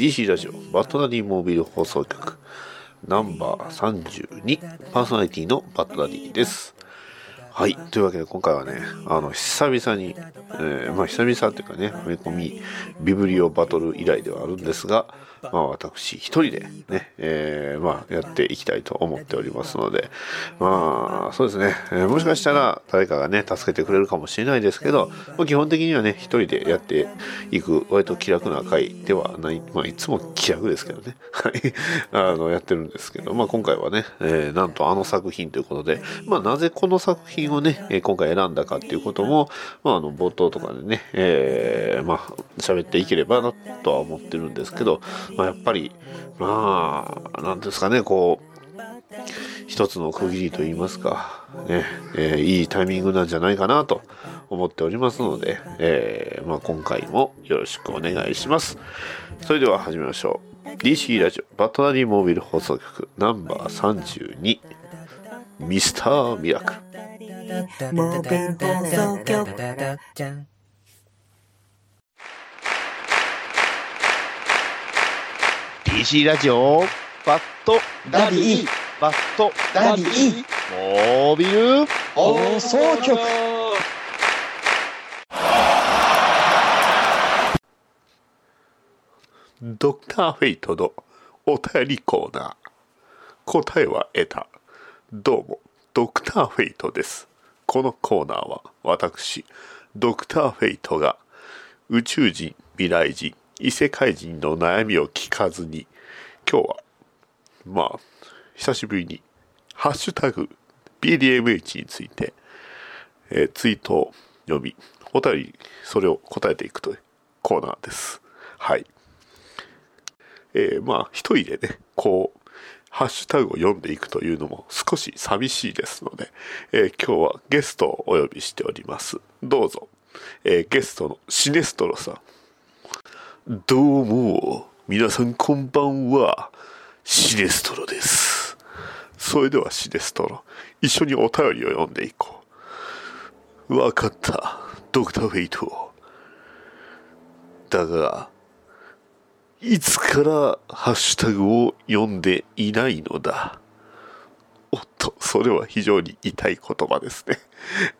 DC ラジオバットダディモービル放送局ナンバー32パーソナリティのバットダディですはい。というわけで今回はね、あの、久々に、えー、まあ久々っていうかね、埋め込みビブリオバトル以来ではあるんですが、まあ私一人でね、えー、まあやっていきたいと思っておりますので、まあそうですね、えー、もしかしたら誰かがね、助けてくれるかもしれないですけど、まあ、基本的にはね、一人でやっていく割と気楽な回ではない、まあいつも気楽ですけどね、はい、あの、やってるんですけど、まあ今回はね、えー、なんとあの作品ということで、まあなぜこの作品をね、今回選んだかっていうことも、まあ、あの冒頭とかでね、えー、まあ喋っていければなとは思ってるんですけど、まあ、やっぱりまあなんですかねこう一つの区切りといいますか、ねえー、いいタイミングなんじゃないかなと思っておりますので、えー、まあ、今回もよろしくお願いします。それでは始めましょう。DC ラジオバットダディモービル放送局ナンバー32ミスターミラクルモービル放送局 DC ラジオバットダディ。バットダディ。モービル。放送局。ドクターフェイトのお便りコーナー。答えは得た。どうもドクターフェイトです。このコーナーは私ドクターフェイトが宇宙人未来人異世界人の悩みを聞かずに今日はまあ久しぶりに「ハッシュタグ #BDMH」について、えー、ツイートを読みお便りそれを答えていくというコーナーですはいえー、まあ一人でねこうハッシュタグを読んでいくというのも少し寂しいですので、えー、今日はゲストをお呼びしております。どうぞ、えー、ゲストのシネストロさん。どうも、皆さんこんばんは、シネストロです。それではシネストロ、一緒にお便りを読んでいこう。わかった、ドクターフェイト。だが、いつからハッシュタグを読んでいないのだ。おっと、それは非常に痛い言葉ですね。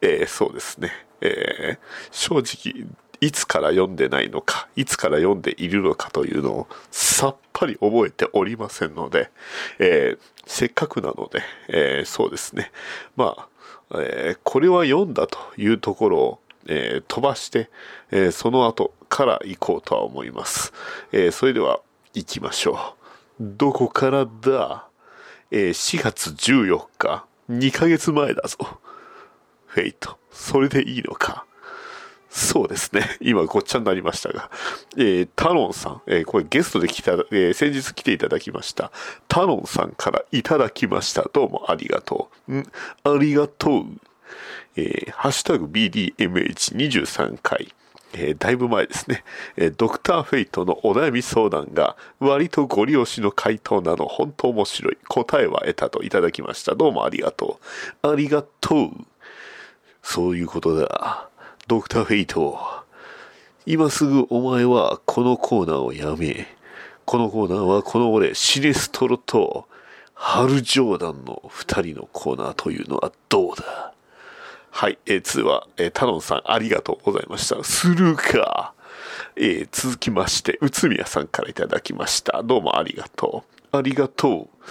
えー、そうですね。えー、正直、いつから読んでないのか、いつから読んでいるのかというのをさっぱり覚えておりませんので、えー、せっかくなので、えそうですね。まあ、えこれは読んだというところをえ、飛ばして、え、その後から行こうとは思います。え、それでは行きましょう。どこからだえ、4月14日、2ヶ月前だぞ。フェイト、それでいいのか。そうですね。今ごっちゃになりましたが。えー、タロンさん、えー、これゲストで来た、えー、先日来ていただきました。タロンさんからいただきました。どうもありがとう。ん？ありがとう。えー、ハッシュタグ BDMH23 回、えー、だいぶ前ですね、えー、ドクターフェイトのお悩み相談が割とご利用しの回答なの本当面白い答えは得たといただきましたどうもありがとうありがとうそういうことだドクターフェイト今すぐお前はこのコーナーをやめこのコーナーはこの俺シネストロとハル・ジョーダンの二人のコーナーというのはどうだはい、えー、通話、えー、タロンさんありがとうございました。するか。えー、続きまして、内宮さんからいただきました。どうもありがとう。ありがとう。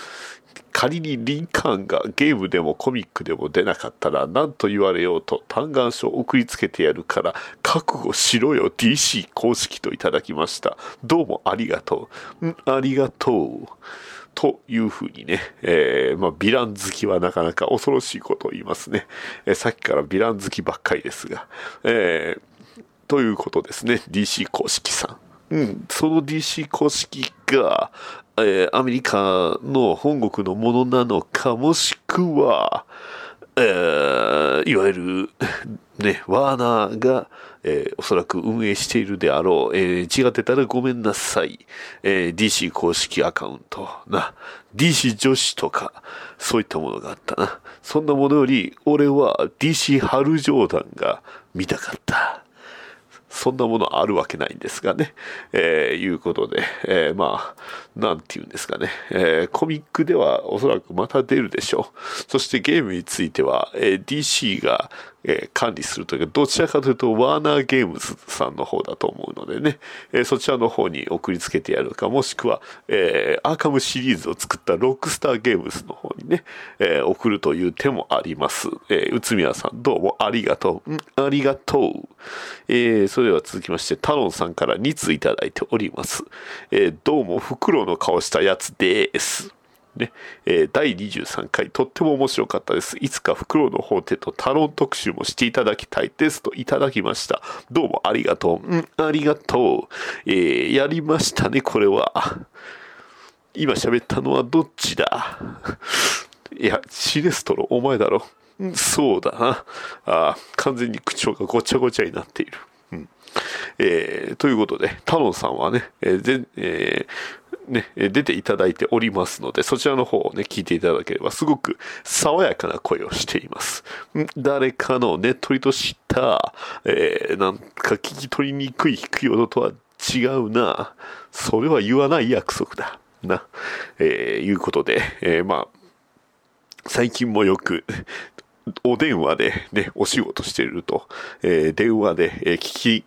仮にリンカーンがゲームでもコミックでも出なかったら何と言われようと嘆願書を送りつけてやるから覚悟しろよ DC 公式といただきました。どうもありがとう。んありがとう。というふうにね、えー、まあ、ヴィラン好きはなかなか恐ろしいことを言いますね。えー、さっきからヴィラン好きばっかりですが、えー、ということですね、DC 公式さん。うん、その DC 公式が、えーアメリカの本国のものなのか、もしくは、えーいわゆる、ね、ワーナーが、えーおそらく運営しているであろう、えー違ってたらごめんなさい、えー DC 公式アカウントな、DC 女子とか、そういったものがあったな。そんなものより、俺は DC 春ジョーダンが見たかった。そんなものあるわけないんですがね。えーいうことで、えーまあ、なんて言うんですかね。えーコミックではおそらくまた出るでしょう。そしてゲームについては、え DC が、えー管理するというか、どちらかというと、ワーナーゲームズさんの方だと思うのでね、えーそちらの方に送りつけてやるか、もしくは、えーアーカムシリーズを作ったロックスターゲームズの方にね、え送るという手もあります。えー、内宮さん、どうもありがとう。んありがとう。えそれでは続きまして、タロンさんから2通いただいております。えどうも、フクロウの顔したやつです。ねえー第23回、とっても面白かったです。いつかフクロウの法廷とタロン特集もしていただきたいですといただきました。どうもありがとう。うん、ありがとう。えーやりましたね、これは。今喋ったのはどっちだ？いや、シネストロ、お前だろ。そうだな。あー完全に口調がごちゃごちゃになっている。えーということで、タロンさんはね、えーえーね、出ていただいておりますので、そちらの方をね、聞いていただければ、すごく爽やかな声をしています。誰かのねっとりとした、えーなんか聞き取りにくい低い音とは違うな。それは言わない約束だ。な。えーいうことで、えーまあ、最近もよく、お電話でね、お仕事していると、えー電話で、え聞き、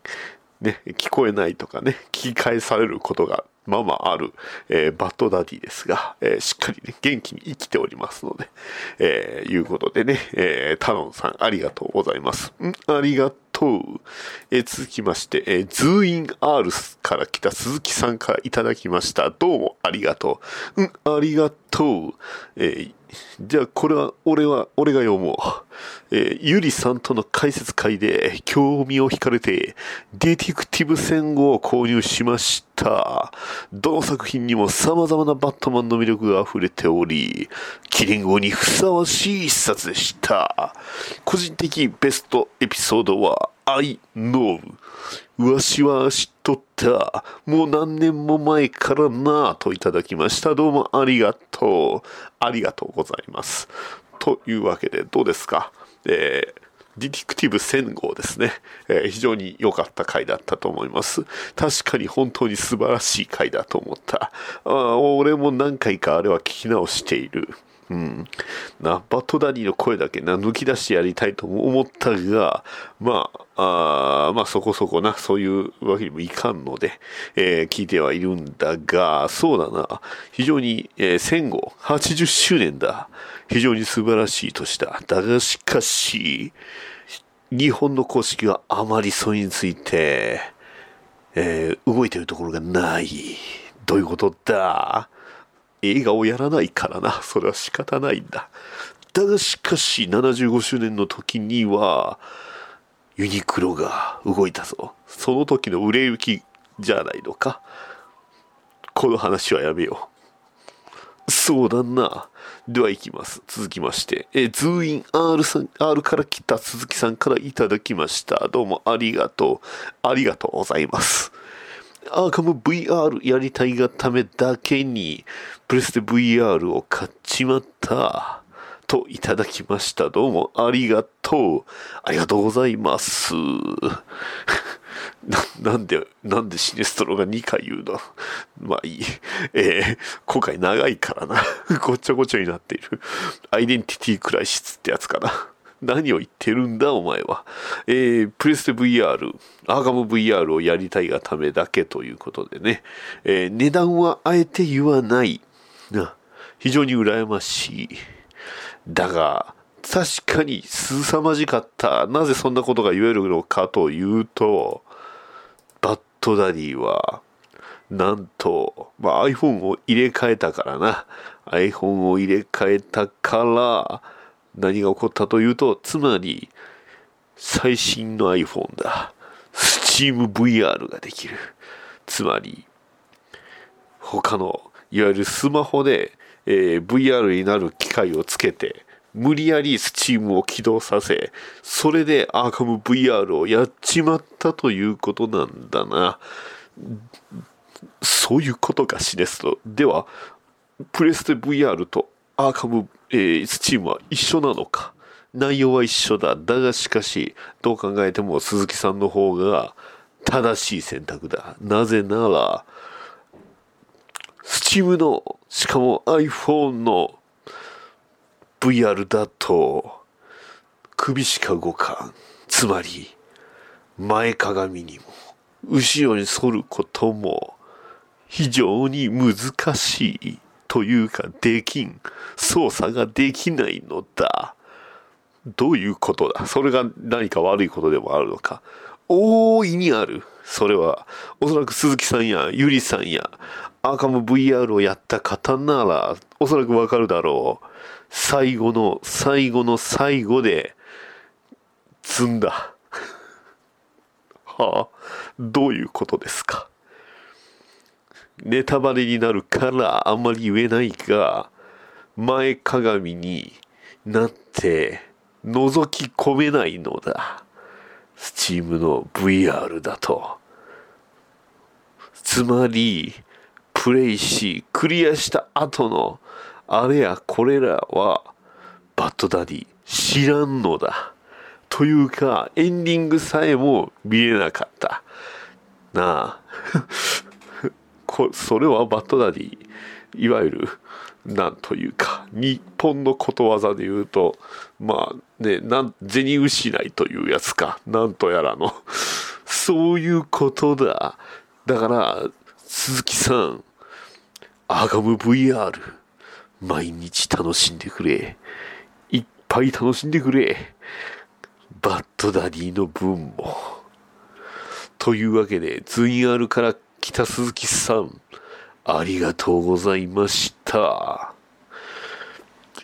ね、聞こえないとかね、聞き返されることがまあまあある、えーバッドダディですが、えーしっかりね、元気に生きておりますので、えーいうことでね、えータロンさんありがとうございます。んありがとう。とえー続きまして、えーズーイン R から来た鈴木さんからいただきました。どうもありがとう。うん、ありがとう。えーじゃあ、これは、俺は、俺が読もう。えーゆりさんとの解説会で興味を惹かれて、ディティクティブ戦後を購入しました。どの作品にも様々なバットマンの魅力が溢れており、キリングにふさわしい一冊でした。個人的ベストエピソードは、I know。わしは知っとった。もう何年も前からなぁといただきました。どうもありがとう。ありがとうございます。というわけで、どうですか？えー Detective 1000号ですね、えー非常に良かった回だったと思います。確かに本当に素晴らしい回だと思った。あ俺も何回かあれは聞き直している。うん。な、バットダディの声だけな、抜き出してやりたいと思ったが、まあ、あまあそこそこな、そういうわけにもいかんので、えー聞いてはいるんだが、そうだな、非常に、えー戦後80周年だ。非常に素晴らしい年だ。だがしかし、日本の公式はあまりそれについて、えー動いてるところがない。どういうことだ？映画をやらないからな。それは仕方ないんだ。だがしかし、75周年の時には、ユニクロが動いたぞ。その時の売れ行きじゃないのか。この話はやめよう。そうだな。では行きます。続きまして、えーズーイン R さん、R から来た鈴木さんからいただきました。どうもありがとう。ありがとうございます。アーカム VR やりたいがためだけに、プレステ VR を買っちまった。といただきました。どうもありがとう。ありがとうございます。な、なんで、なんでシネストロが2回言うの？まあいい。えー、今回長いからな。ごちゃごちゃになっている。アイデンティティクライシスってやつかな。何を言ってるんだお前は。えー、プレステ VR、アーガム VR をやりたいがためだけということでね。えー値段はあえて言わない。な、非常に羨ましい。だが、確かに凄まじかった。なぜそんなことが言えるのかというと、バッドダディは、なんと、まあ、iPhone を入れ替えたからな。iPhone を入れ替えたから、何が起こったというと、つまり、最新の iPhone だ。SteamVR ができる。つまり、他のいわゆるスマホで、えー VR になる機械をつけて無理やりスチームを起動させそれでアーカム VR をやっちまったということなんだなそういうことが示すとではプレステ VR とアーカム、えースチームは一緒なのか。内容は一緒だ。だがしかしどう考えても鈴木さんの方が正しい選択だ。なぜならスチームのしかも iPhone の VR だと首しか動かん。つまり前かがみにも後ろに反ることも非常に難しい。というかできん。操作ができないのだ。どういうことだ？それが何か悪いことでもあるのか。大いにある。それはおそらく鈴木さんやゆりさんやアーカム VR をやった方ならおそらくわかるだろう。最後の最後の最後で積んだ。はあ？どういうことですか？ネタバレになるからあんまり言えないが前かがみになって覗き込めないのだ。スチームの VR だと。つまりプレイしクリアした後のあれやこれらはバッドダディ知らんのだ。というかエンディングさえも見れなかった。なあ。こそれはバッドダディいわゆるなんというか日本のことわざで言うとまあねなん銭失いというやつかなんとやらのそういうことだ。だから鈴木さんアガム VR 毎日楽しんでくれ。いっぱい楽しんでくれ。バッドダディの分も。というわけで、ズインアルから北鈴木さん、ありがとうございました。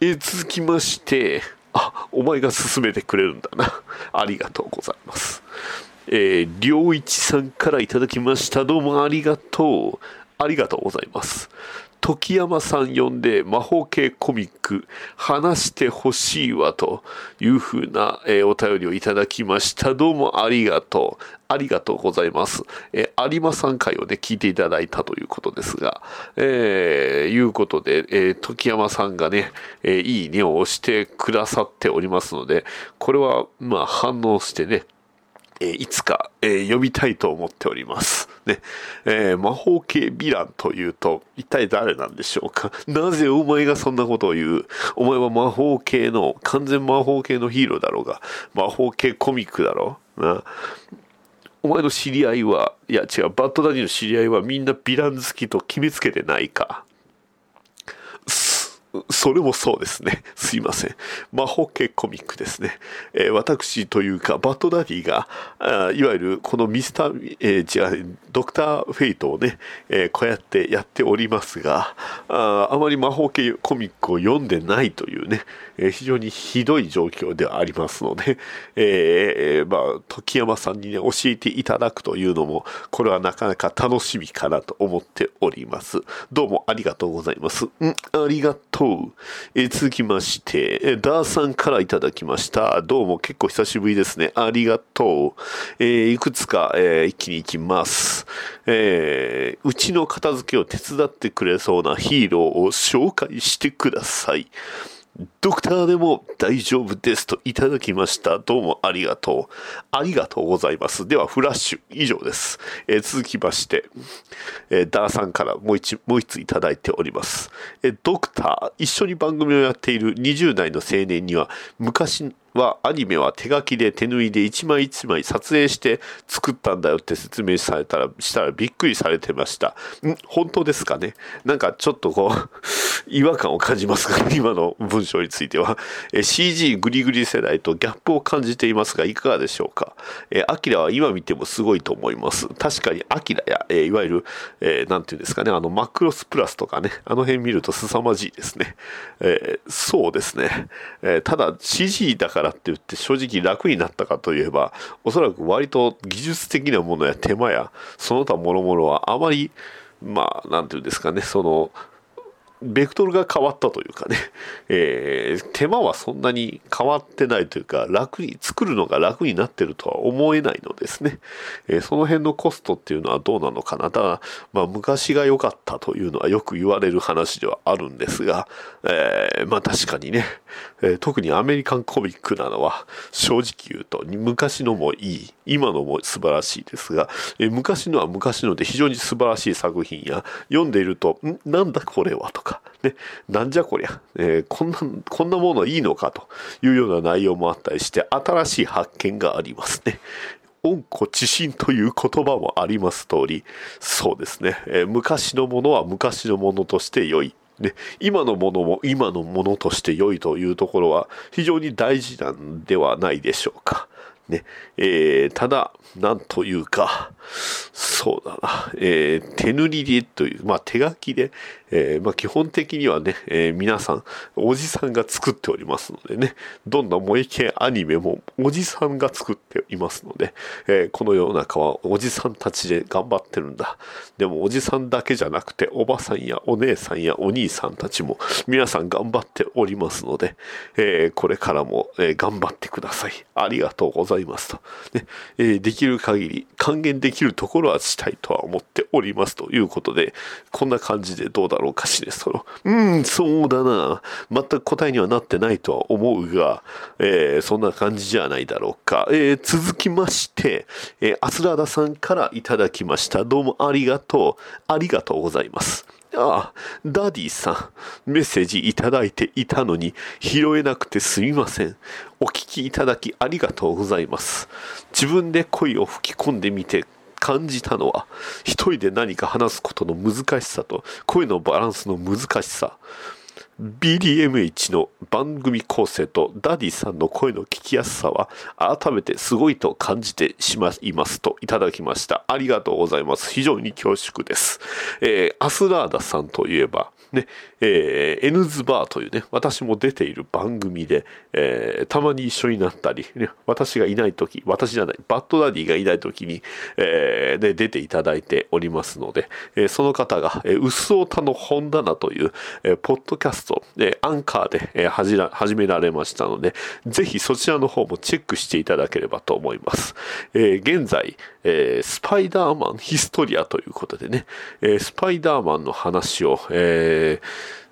え続きまして、あ、お前が勧めてくれるんだな。ありがとうございます。えー、良一さんからいただきました。どうもありがとう。ありがとうございます。時山さん呼んで魔法系コミック話してほしいわというふうな、えーお便りをいただきました。どうもありがとう。ありがとうございます。えー有馬さん回をね、聞いていただいたということですが、えーいうことで、えー時山さんがね、えーいいねを押してくださっておりますので、これは、まあ反応してね、えいつか、えー呼びたいと思っております。ね。えー魔法系ヴィランというと、一体誰なんでしょうか？なぜお前がそんなことを言う？お前は魔法系の、完全魔法系のヒーローだろうが、魔法系コミックだろう？な。お前の知り合いは、いや違う、バッドダディの知り合いはみんなヴィラン好きと決めつけてないか？それもそうですね。すいません。魔法系コミックですね。えー私というか、バッドダディが、あいわゆるこのミスター、えー違う、ドクターフェイトをね、えーこうやってやっておりますが、ああまり魔法系コミックを読んでないというね、えー非常にひどい状況ではありますので、えーまあ、時山さんにね、教えていただくというのも、これはなかなか楽しみかなと思っております。どうもありがとうございます。うんありがとう。とえ続きまして、えダーさんからいただきました。どうも結構久しぶりですね。ありがとう。えいくつか、え一気に行きます。えうちの片付けを手伝ってくれそうなヒーローを紹介してください。ドクターでも大丈夫ですといただきました。どうもありがとう。ありがとうございます。では、フラッシュ以上です。えー続きまして、えーダーさんからもう一、もう一ついただいております。えードクター、一緒に番組をやっている20代の青年には、昔はアニメは手書きで手縫いで一枚一枚撮影して作ったんだよって説明されたら、したらびっくりされてました。ん？本当ですかね？なんかちょっとこう、違和感を感じますが、今の文章については。え CG グリグリ世代とギャップを感じていますが、いかがでしょうか？えアキラは今見てもすごいと思います。確かにアキラや、えいわゆる、えーなんていうんですかね、あの、マクロスプラスとかね、あの辺見ると凄まじいですね。えーそうですね。えーただ CG だからって言って正直楽になったかといえば、おそらく割と技術的なものや手間や、その他諸々はあまり、まあ、何て言うんですかね、その、ベクトルが変わったというかね、えー手間はそんなに変わってないというか、楽に、作るのが楽になってるとは思えないのですね。えーその辺のコストっていうのはどうなのかな。ただ、まあ、昔が良かったというのはよく言われる話ではあるんですが、えーまあ確かにね、え特にアメリカンコミックなのは、正直言うと、昔のもいい、今のも素晴らしいですが、え昔のは昔ので非常に素晴らしい作品や、読んでいると、ん？なんだこれは？とか、ね、なんじゃこりゃ、えーこんな、こんなものいいのかというような内容もあったりして、新しい発見がありますね。温故知新という言葉もあります通り、そうですね、えー昔のものは昔のものとして良い。ね、今のものも今のものとして良いというところは非常に大事なんではないでしょうか。ね、えーただ、なんというか、そうだな、えー手塗りでという、まあ手書きで、えーまあ基本的にはね、えー皆さん、おじさんが作っておりますのでね、どんな萌え系アニメもおじさんが作っていますので、えーこの世の中はおじさんたちで頑張ってるんだ。でもおじさんだけじゃなくて、おばさんやお姉さんやお兄さんたちも皆さん頑張っておりますので、えこれからも、え頑張ってください。ありがとうございますと。ねえできる限り還元できるところはしたいとは思っておりますということで、こんな感じでどうだだろうかしね、その、うん、そうだな。全く答えにはなってないとは思うが、えーそんな感じじゃないだろうか。えー続きまして、えーアスラーダさんからいただきました。どうもありがとう。ありがとうございます。ああ、ダディさん、メッセージいただいていたのに拾えなくてすみません。お聞きいただきありがとうございます。自分で声を吹き込んでみて感じたのは、一人で何か話すことの難しさと声のバランスの難しさ。BDMH の番組構成とダディさんの声の聞きやすさは改めてすごいと感じてしまいますといただきました。ありがとうございます。非常に恐縮です。えーアスラーダさんといえば、ね、えー、N ズバーというね、私も出ている番組で、えーたまに一緒になったり、ね、私がいないとき、私じゃない、バットダディがいないときに、えーで出ていただいておりますので、えーその方が、えー、うっそうたの本棚という、えーポッドキャスト、えーアンカーで、えー始ら始められましたので、ぜひそちらの方もチェックしていただければと思います。えー現在、えースパイダーマンヒストリアということでね、えースパイダーマンの話を、えー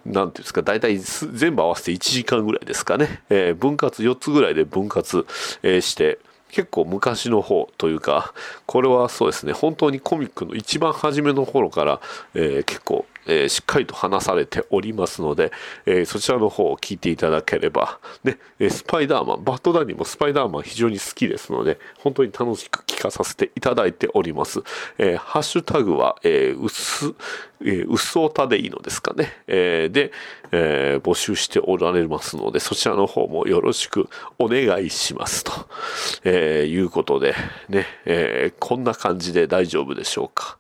なんていうんですか、大体全部合わせて1時間ぐらいですかね、えー分割4つぐらいで分割、えーして、結構昔の方というか、これはそうですね、本当にコミックの一番初めの頃から、えー結構、えーしっかりと話されておりますので、えーそちらの方を聞いていただければ、ね、スパイダーマン、バッドダディもスパイダーマン非常に好きですので、本当に楽しく聞かさせていただいております。えーハッシュタグは、えーうす、えー、うっそうたでいいのですかね。えーで、えー募集しておられますので、そちらの方もよろしくお願いしますと、えーいうことで、ね、えーこんな感じで大丈夫でしょうか。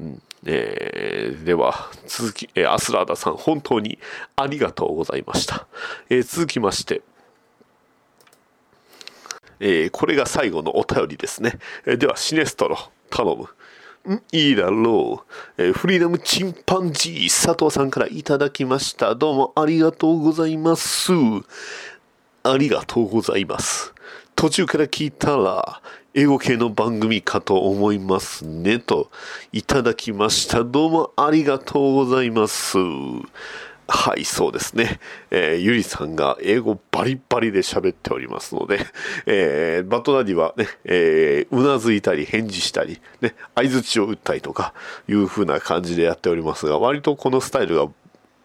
うんえーでは、続き、えーアスラーダさん、本当にありがとうございました。えー続きまして、えーこれが最後のお便りですね。えーでは、シネストロ、頼む。ん？いいだろう、えーフリーダムチンパンジー佐藤さんからいただきました。どうもありがとうございます。ありがとうございます。途中から聞いたら、英語系の番組かと思いますね、といただきました。どうもありがとうございます。はい、そうですね。えーゆりさんが英語バリバリで喋っておりますので、えーバッドダディはね、えーうなずいたり返事したり、ね、相づちを打ったりとかいう風な感じでやっておりますが、割とこのスタイルが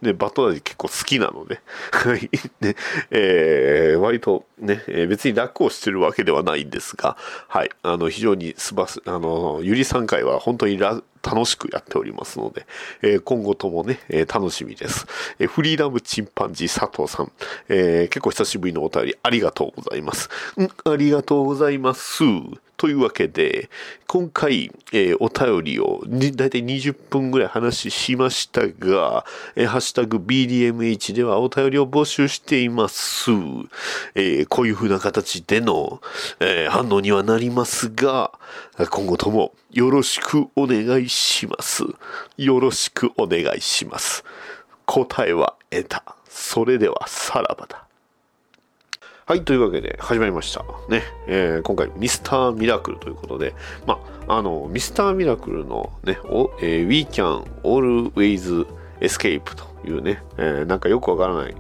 で、バトダディ結構好きなの で、はい、ね、えー割とね、えー別に楽をしてるわけではないんですが、はい、あの、非常にすばす、あの、ゆりさん会は本当に楽しくやっておりますので、えー今後ともね、えー楽しみです。えフリーダムチンパンジー佐藤さん、え結構久しぶりのお便りありがとうございます。んありがとうございます。というわけで、今回、えーお便りをだいたい20分ぐらい話しましたが、えーハッシュタグ BDMH ではお便りを募集しています。えーこういう風な形での、え反応にはなりますが、今後ともよろしくお願いします。よろしくお願いします。答えは得た。それではさらばだ。はい、というわけで始まりました。ね、えー今回ミスターミラクルということで、まあ、あの、ミスターミラクルのね、おえー We Can Always Escape というね、えーなんかよくわからない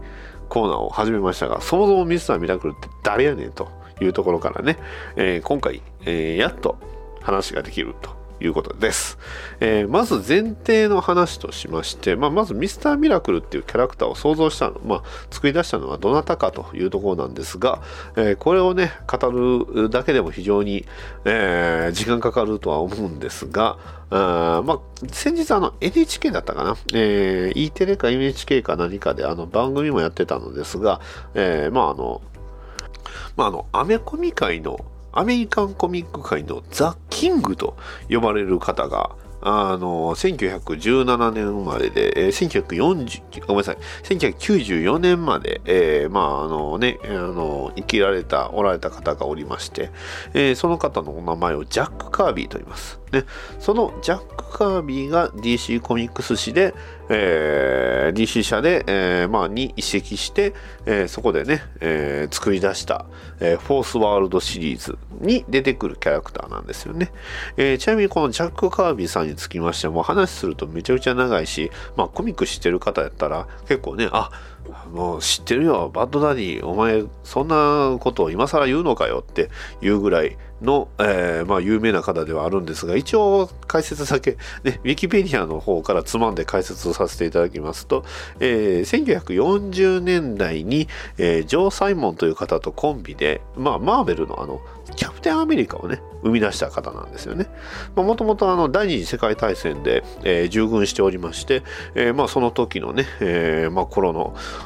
コーナーを始めましたが、そもそもミスターミラクルって誰やねんというところからね、えー今回、えーやっと話ができるということです。えーまず前提の話としまして、まあ、まずミスターミラクルっていうキャラクターを想像したの、まあ、作り出したのはどなたかというところなんですが、えーこれをね、語るだけでも非常に、えー時間かかるとは思うんですが、あまあ、先日あの NHK だったかな、え E テレか NHK か何かであの番組もやってたのですが、えまああの、まあ、あの、アメコミ界の、アメリカンコミック界のザ・キングと呼ばれる方が、あの、1917年生まれで、えー1940、ごめんなさい、1994年まで、えーまあ、あのね、あの、生きられた、おられた方がおりまして、えーその方のお名前をジャック・カービーと言います。ね、そのジャック・カービーが DC コミックス誌で、えー DC 社で、えーまあ、に移籍して、えーそこでね、えー作り出した、えーフォースワールドシリーズに出てくるキャラクターなんですよね。えーちなみにこのジャック・カービーさんにつきましても話するとめちゃくちゃ長いし、まあ、コミック知ってる方やったら結構ね、あもう知ってるよ、バッドダディ、お前、そんなことを今更言うのかよっていうぐらいの、えーまあ、有名な方ではあるんですが、一応解説だけ、ね、ウィキペディアの方からつまんで解説をさせていただきますと、えー1940年代に、えージョー・サイモンという方とコンビで、まあ、マーベルのあの、キャプテンアメリカをね、生み出した方なんですよね。もともとあの第二次世界大戦で、えー従軍しておりまして、えーまあ、その時のね、えーまあ、頃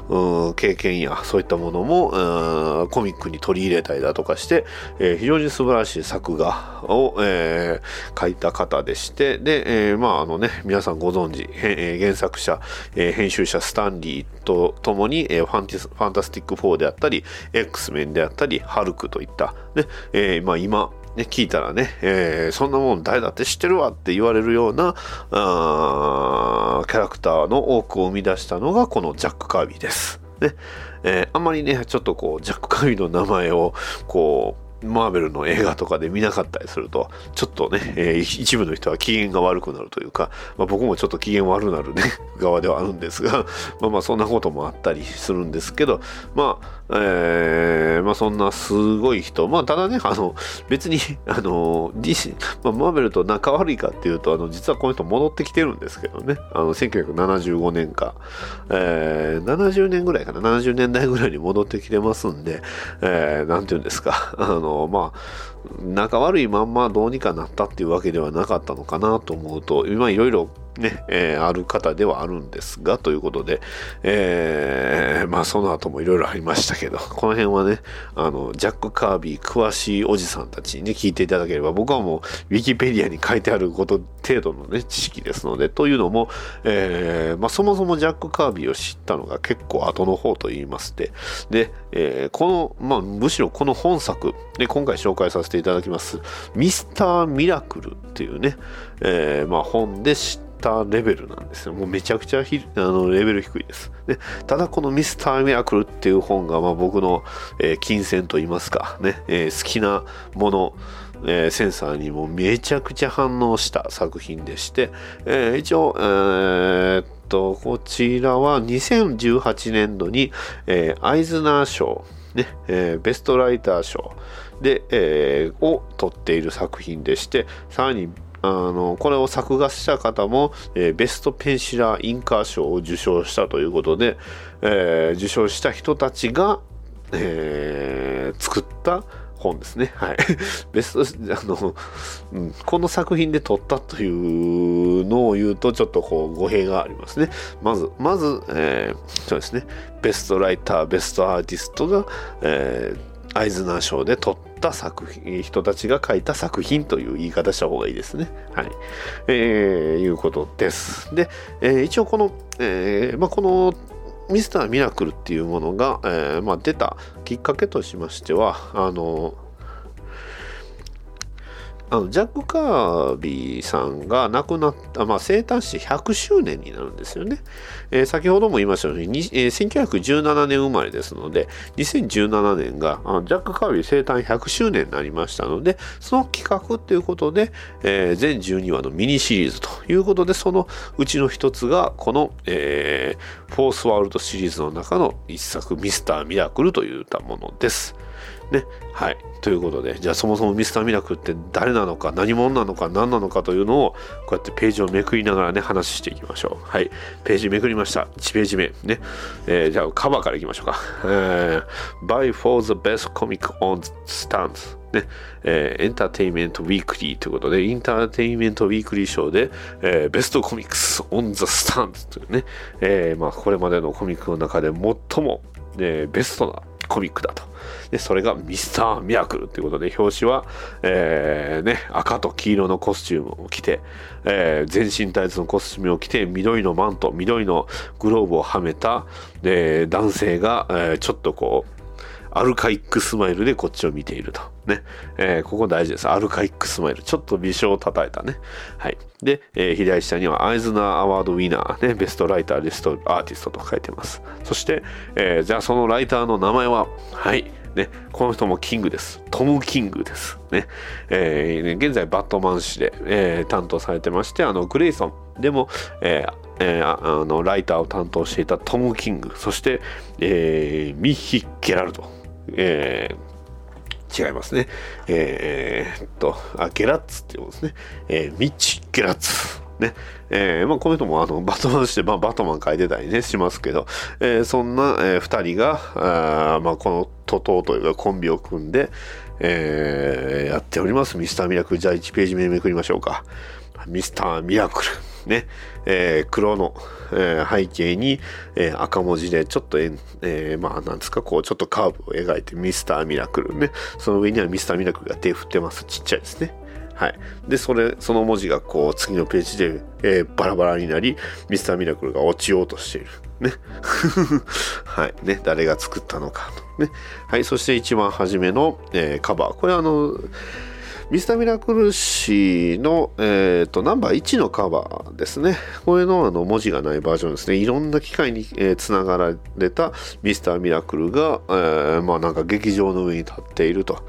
の経験やそういったものもコミックに取り入れたりだとかして、えー非常に素晴らしい作画を、えー書いた方でしてで、えーまああのね皆さんご存知、えー原作者、えー編集者スタンリーとともに、えーファンティスファンタスティック4であったり X メンであったりハルクといった、ねえーまあ、今ね、聞いたらね、えーそんなもん誰だって知ってるわって言われるようなあキャラクターの多くを生み出したのがこのジャック・カービーです。ねえーあんまりね、ちょっとこう、ジャック・カービーの名前をこう、マーベルの映画とかで見なかったりすると、ちょっとね、えー一部の人は機嫌が悪くなるというか、まあ、僕もちょっと機嫌悪なるね、側ではあるんですが、まあまあそんなこともあったりするんですけど、まあ、えーまあそんなすごい人、まあただね、あの、別に、あの、DC、まあ、マーベルと仲悪いかっていうと、あの、実はこの人戻ってきてるんですけどね、あの、1975年か、えー70年ぐらいかな、70年代ぐらいに戻ってきてますんで、えーなんていうんですか、あの、まあ、仲悪いまんまどうにかなったっていうわけではなかったのかなと思うと、今いろいろね、えーある方ではあるんですが、ということで、えーまあその後もいろいろありましたけど、この辺はね、あの、ジャック・カービー詳しいおじさんたちにね、聞いていただければ、僕はもう、ウィキペディアに書いてあること程度のね、知識ですので、というのも、えーまあそもそもジャック・カービーを知ったのが結構後の方と言いまして、で、えーこの、まあむしろこの本作、で、今回紹介させていただきます、ミスター・ミラクルっていうね、えーまあ本で知ったレベルなんですよ。もうめちゃくちゃひあのレベル低いです。でただこのミスター・ミラクルっていう本が、まあ、僕の、えー金銭と言いますか、ね、えー好きなもの、えーセンサーにもめちゃくちゃ反応した作品でして、えー一応、えーっと、こちらは2018年度に、えーアイズナー賞、ねえーベストライター賞で、えーを取っている作品でして、さらにあのこれを作画した方も、えーベストペンシラーインカー賞を受賞したということで、えー受賞した人たちが、えー作った本ですね。はい。ベスト、あの、うんこの作品で撮ったというのを言うと、ちょっとこう、語弊がありますね。まず、まず、えーそうですね。ベストライター、ベストアーティストが、えーアイズナー賞で撮った作品、人たちが書いた作品という言い方した方がいいですね。はい。えーいうことです。で、えー一応この、えーまあ、このミスターミラクルっていうものが、えーまあ、出たきっかけとしましては、あの、あのジャック・カービーさんが亡くなった、まあ、生誕して100周年になるんですよね。えー先ほども言いましたように、にえー1917年生まれですので、2017年があのジャック・カービー生誕100周年になりましたので、その企画ということで、えー全12話のミニシリーズということで、そのうちの一つが、この、えーフォースワールドシリーズの中の一作、ミスター・ミラクルといったものです。ね。はい。ということで、じゃあそもそもミスターミラクルって誰なのか、何者なのか、何なのかというのを、こうやってページをめくりながらね、話していきましょう。はい。ページめくりました。1ページ目。ね。えーじゃあカバーからいきましょうか。えー Buy for the best comic on stands. ね。えーエンターテインメントウィークリーということで、インターテインメントウィークリー賞で、えーベストコミックスオンザスタンドというね、えーまあ、これまでのコミックの中で最も、えベストなコミックだと。で、それがミスターミラクルということで、表紙は、えーね、赤と黄色のコスチュームを着て、えー全身タイツのコスチュームを着て、緑のマント、緑のグローブをはめた、え男性が、えーちょっとこう、アルカイックスマイルでこっちを見ていると。ね。えーここ大事です。アルカイックスマイル。ちょっと微笑を湛えたね。はい。で、えー左下には Eisner Award Winner、ね、 best writer、best artist と書いてます。そして、えーじゃあそのライターの名前は、はい。ね、この人もキングです。トム・キングです。ね。えー現在バットマン誌で、えー担当されてまして、あの、グレイソンでも、えーえーあのライターを担当していたトム・キング、そして、えーミッヒ・ゲラルド、えー違いますね。えーっと、あ、ゲラッツっていうことですね。えーミッチ・ゲラッツ。ね。えーまあ、この人もあの、バトマンして、まあ、バトマン書いてたりね、しますけど、えーそんな、えー二人が、あまあ、この徒党というかコンビを組んで、えーやっております。ミスターミラクル。じゃあ1ページ目めくりましょうか。ミスターミラクル。ね。えー黒の、えー背景に、えー赤文字でちょっとえ、まあなんですか、こうちょっとカーブを描いてミスターミラクルね。その上にはミスターミラクルが手振ってます。ちっちゃいですね。はい。で、それ、その文字がこう次のページで、えバラバラになり、ミスターミラクルが落ちようとしている。ね。はい。ね。誰が作ったのかと。ね。はい。そして一番初めの、えカバー。これあの、ミスターミラクル誌の、えー、とナンバー1のカバーですね。これのあの文字がないバージョンですね。いろんな機械に、えーつながられたミスターミラクルが、えーまあなんか劇場の上に立っていると。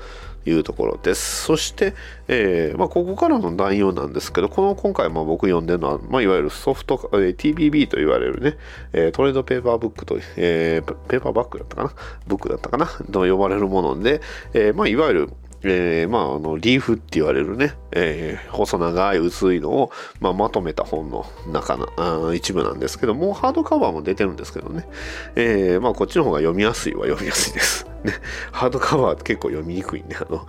いうところです。そして、えーまあ、ここからの内容なんですけど、この今回まあ僕読んでるのは、まあ、いわゆるソフト、えー TPB と言われるね、えートレードペーパーブックと、えーペーパーバッグだったかな？ブックだったかな？と呼ばれるもので、えーまあ、いわゆるえーまあ、あのリーフって言われるね、えー細長い薄いのを、まあ、まとめた本の中の一部なんですけどもうハードカバーも出てるんですけどね、えーまあ、こっちの方が読みやすいは 読みやすいです、ね、ハードカバーは結構読みにくいんであの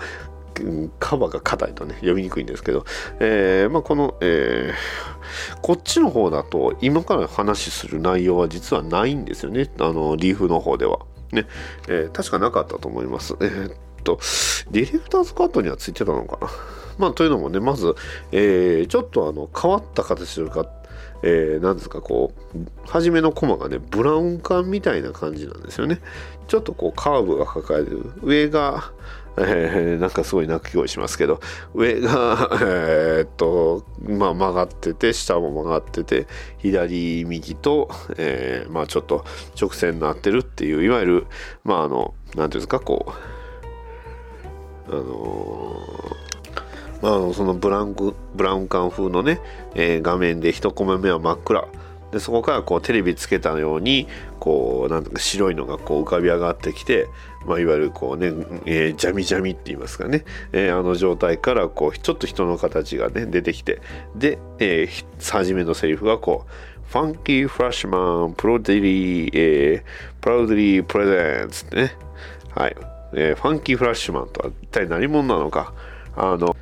カバーが硬いとね読みにくいんですけど、えーまあ、この、えーこっちの方だと今から話する内容は実はないんですよね。あのリーフの方では。ね、えー確かなかったと思います。えーと、ディレクターズカットにはついてたのかな？まあ、というのもね、まず、えーちょっとあの変わった形というか、えーなんですか、こう、初めのコマがね、ブラウン管みたいな感じなんですよね。ちょっとこう、カーブが抱える。上が、えーなんかすごい鳴き声しますけど、上が、えーっと、まあ曲がってて、下も曲がってて、左、右と、えーまあちょっと直線になってるっていう、いわゆる、まああの、なんていうんですか、こう、あのーまあ、そのブランク、ブラウン管風のね、えー画面で一コマ目は真っ暗。で、そこからこうテレビつけたように、こう、なんとか白いのがこう浮かび上がってきて、まあ、いわゆるこうね、えージャミジャミって言いますかね、えーあの状態からこう、ちょっと人の形がね、出てきて、で、えー初めのセリフがこう、ファンキーフラッシュマン、プロディリー、えー、プラウデリープレゼンツってね、はい、えーファンキーフラッシュマンとは一体何者なのか、あの、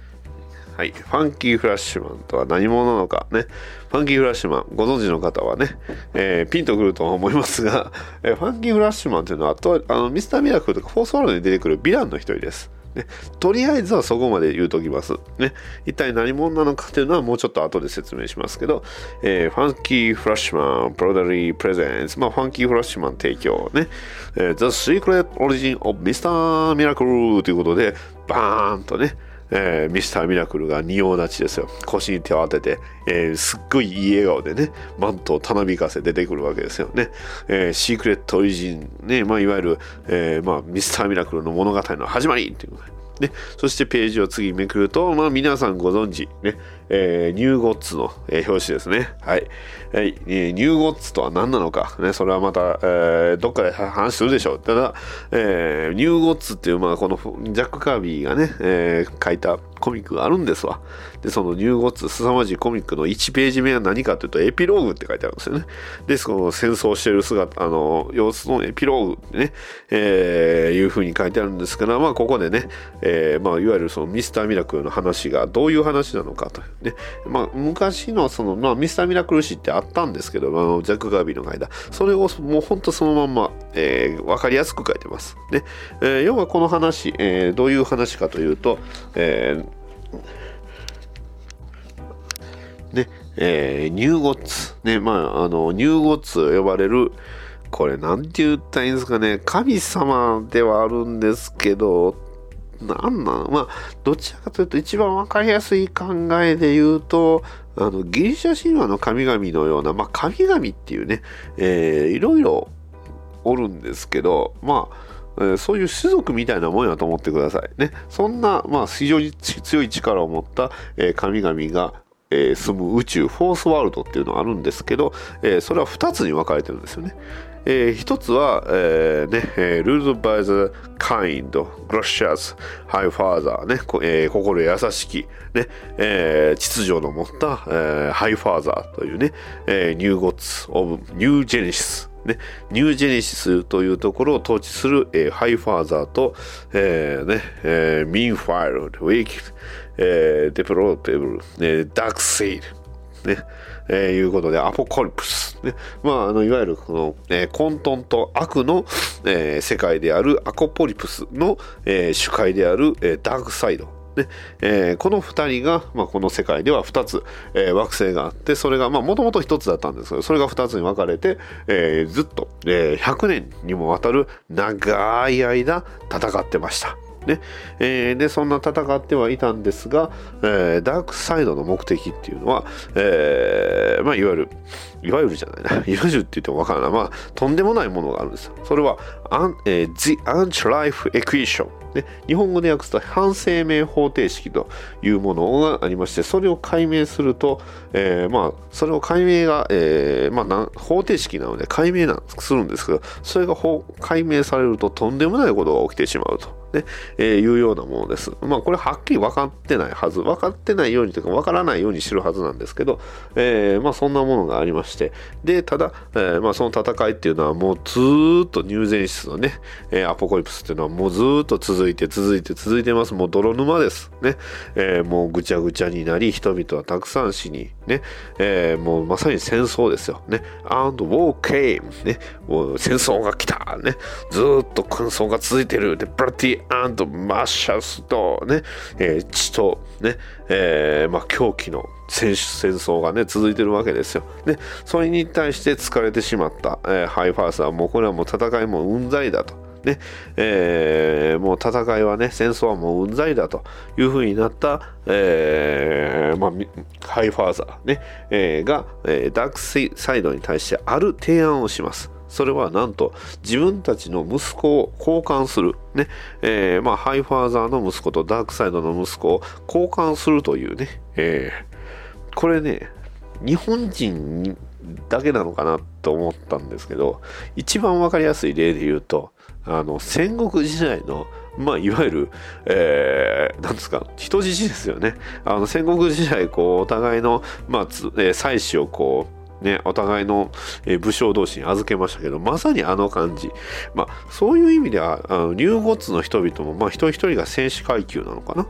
はい。ファンキーフラッシュマンとは何者なのかね。ファンキーフラッシュマン、ご存知の方はね、えーピンとくるとは思いますが、えーファンキーフラッシュマンというのは、とあのミスターミラクルとかフォースワールドに出てくるヴィランの一人です。ね、とりあえずはそこまで言うときます。ね、一体何者なのかというのはもうちょっと後で説明しますけど、えーファンキーフラッシュマン、プロダリープレゼンツ、まあ、ファンキーフラッシュマン提供ね、えー The Secret Origin of Mr. Miracle ということで、バーンとね、えーミスターミラクルが仁王立ちですよ。腰に手を当てて、えーすっごいいい笑顔でね、マントをたなびかせ出てくるわけですよね。えーシークレットオリジン、ね、まあ、いわゆる、えーまあ、ミスターミラクルの物語の始まりっていうことでね、そしてページを次めくると、まあ、皆さんご存知、ね、えーニューゴッツの、えー表紙ですね。はい。はいえーニューゴッツとは何なのか、ね、それはまた、えーどっかで話するでしょう。ただ、えーニューゴッツっていう、まあ、このジャック・カービーがね、えー書いたコミックがあるんですわ。で、そのニューゴッツ、凄まじいコミックの1ページ目は何かというと、エピローグって書いてあるんですよね。で、その戦争してる姿、あの、様子のエピローグってね、えーいう風に書いてあるんですから、まあ、ここでね、えーまあ、いわゆるそのミスターミラクルの話がどういう話なのかというね、まあ、昔のその、まあ、ミスターミラクル誌ってあったんですけど、あジャック・ガービーの間、それをもう本当そのまんま、えー、わかりやすく書いてます。ね、えー要はこの話、えーどういう話かというと、えーね、えーニューゴッツ、ね、まあ、あの、ニューゴッツ呼ばれる、これ、なんて言ったらいいんですかね、神様ではあるんですけど、なんなの？まあ、どちらかというと、一番わかりやすい考えで言うと、あの、ギリシャ神話の神々のような、まあ、神々っていうね、えーいろいろおるんですけど、まあ、えそういう種族みたいなもんやと思ってくださいね。そんな、まあ、非常に強い力を持った、え神々が、えー住む宇宙、フォースワールドっていうのがあるんですけど、えーそれは2つに分かれてるんですよね。えー一つは、えーね、えー ruled by the kind, gracious, high father, ね、えー心優しき、ね、えー秩序の持った、えー、ハイファーザーというね、えー New Gods of New Genesis、ね、ニュージェネシスというところを統治する、えーハイファーザーと、えーね、えーミンファイル、ウィーキえーデプローテブル、えーダークセイル、ね、えーいうことで、アポコリプス。ね。まあ、あの、いわゆる、この、えー混沌と悪の、えー世界であるアコポリプスの、えー主界である、えーダークサイド。ねえーこの2人が、まあ、この世界では2つ、えー惑星があってそれがもともと1つだったんですけどそれが2つに分かれて、えーずっと、え100年にもわたる長い間戦ってました。ね。えーでそんな戦ってはいたんですが、えーダークサイドの目的っていうのは、えーまあ、いわゆるいわゆるじゃないな。いわゆるって言ってもわからな。いまあとんでもないものがあるんですよ。それはアン、えー The Anti-Life Equation ね、日本語で訳すと反生命方程式というものがありましてそれを解明すると、えーまあそれを解明が、えーまあ、方程式なので解明なんするんですけどそれが解明されるととんでもないことが起きてしまうと。ねえーいうようなものです。まあこれはっきり分かってないはず。分かってないようにというか分からないようにしてるはずなんですけど、えーまあそんなものがありまして。でただ、えーまあ、その戦いっていうのはもうずーっとニューゼンシスのね、えーアポコリプスっていうのはもうずーっと続いて続いて続いてます。もう泥沼です。ね、えーもうぐちゃぐちゃになり人々はたくさん死にね、えーもうまさに戦争ですよ。ね。And war came ね。戦争が来た。ね。ずーっと戦争が続いてる。で bloody madness とね、えー血とね、えーまあ狂気の戦争がね続いてるわけですよ。でそれに対して疲れてしまった、えーハイファーザーはもうこれはもう戦いもうんざりだと。ねえーもう戦いはね戦争はもううんざりだというふうになった、えーまあ、ハイファーザー、ねえーが、えーダークサイドに対してある提案をします。それはなんと自分たちの息子を交換する、ね。えーまあ、ハイファーザーの息子とダークサイドの息子を交換するというね、えーこれね日本人だけなのかなと思ったんですけど一番わかりやすい例で言うとあの戦国時代のまあ、いわゆる、えー、なんですか、人質ですよね。あの、戦国時代、こう、お互いの、まあ、つえー妻子をこう、ね、お互いの、武将同士に預けましたけど、まさにあの感じ。まあ、そういう意味では、あのニューゴッツの人々も、まあ、一人一人が戦士階級なのかな。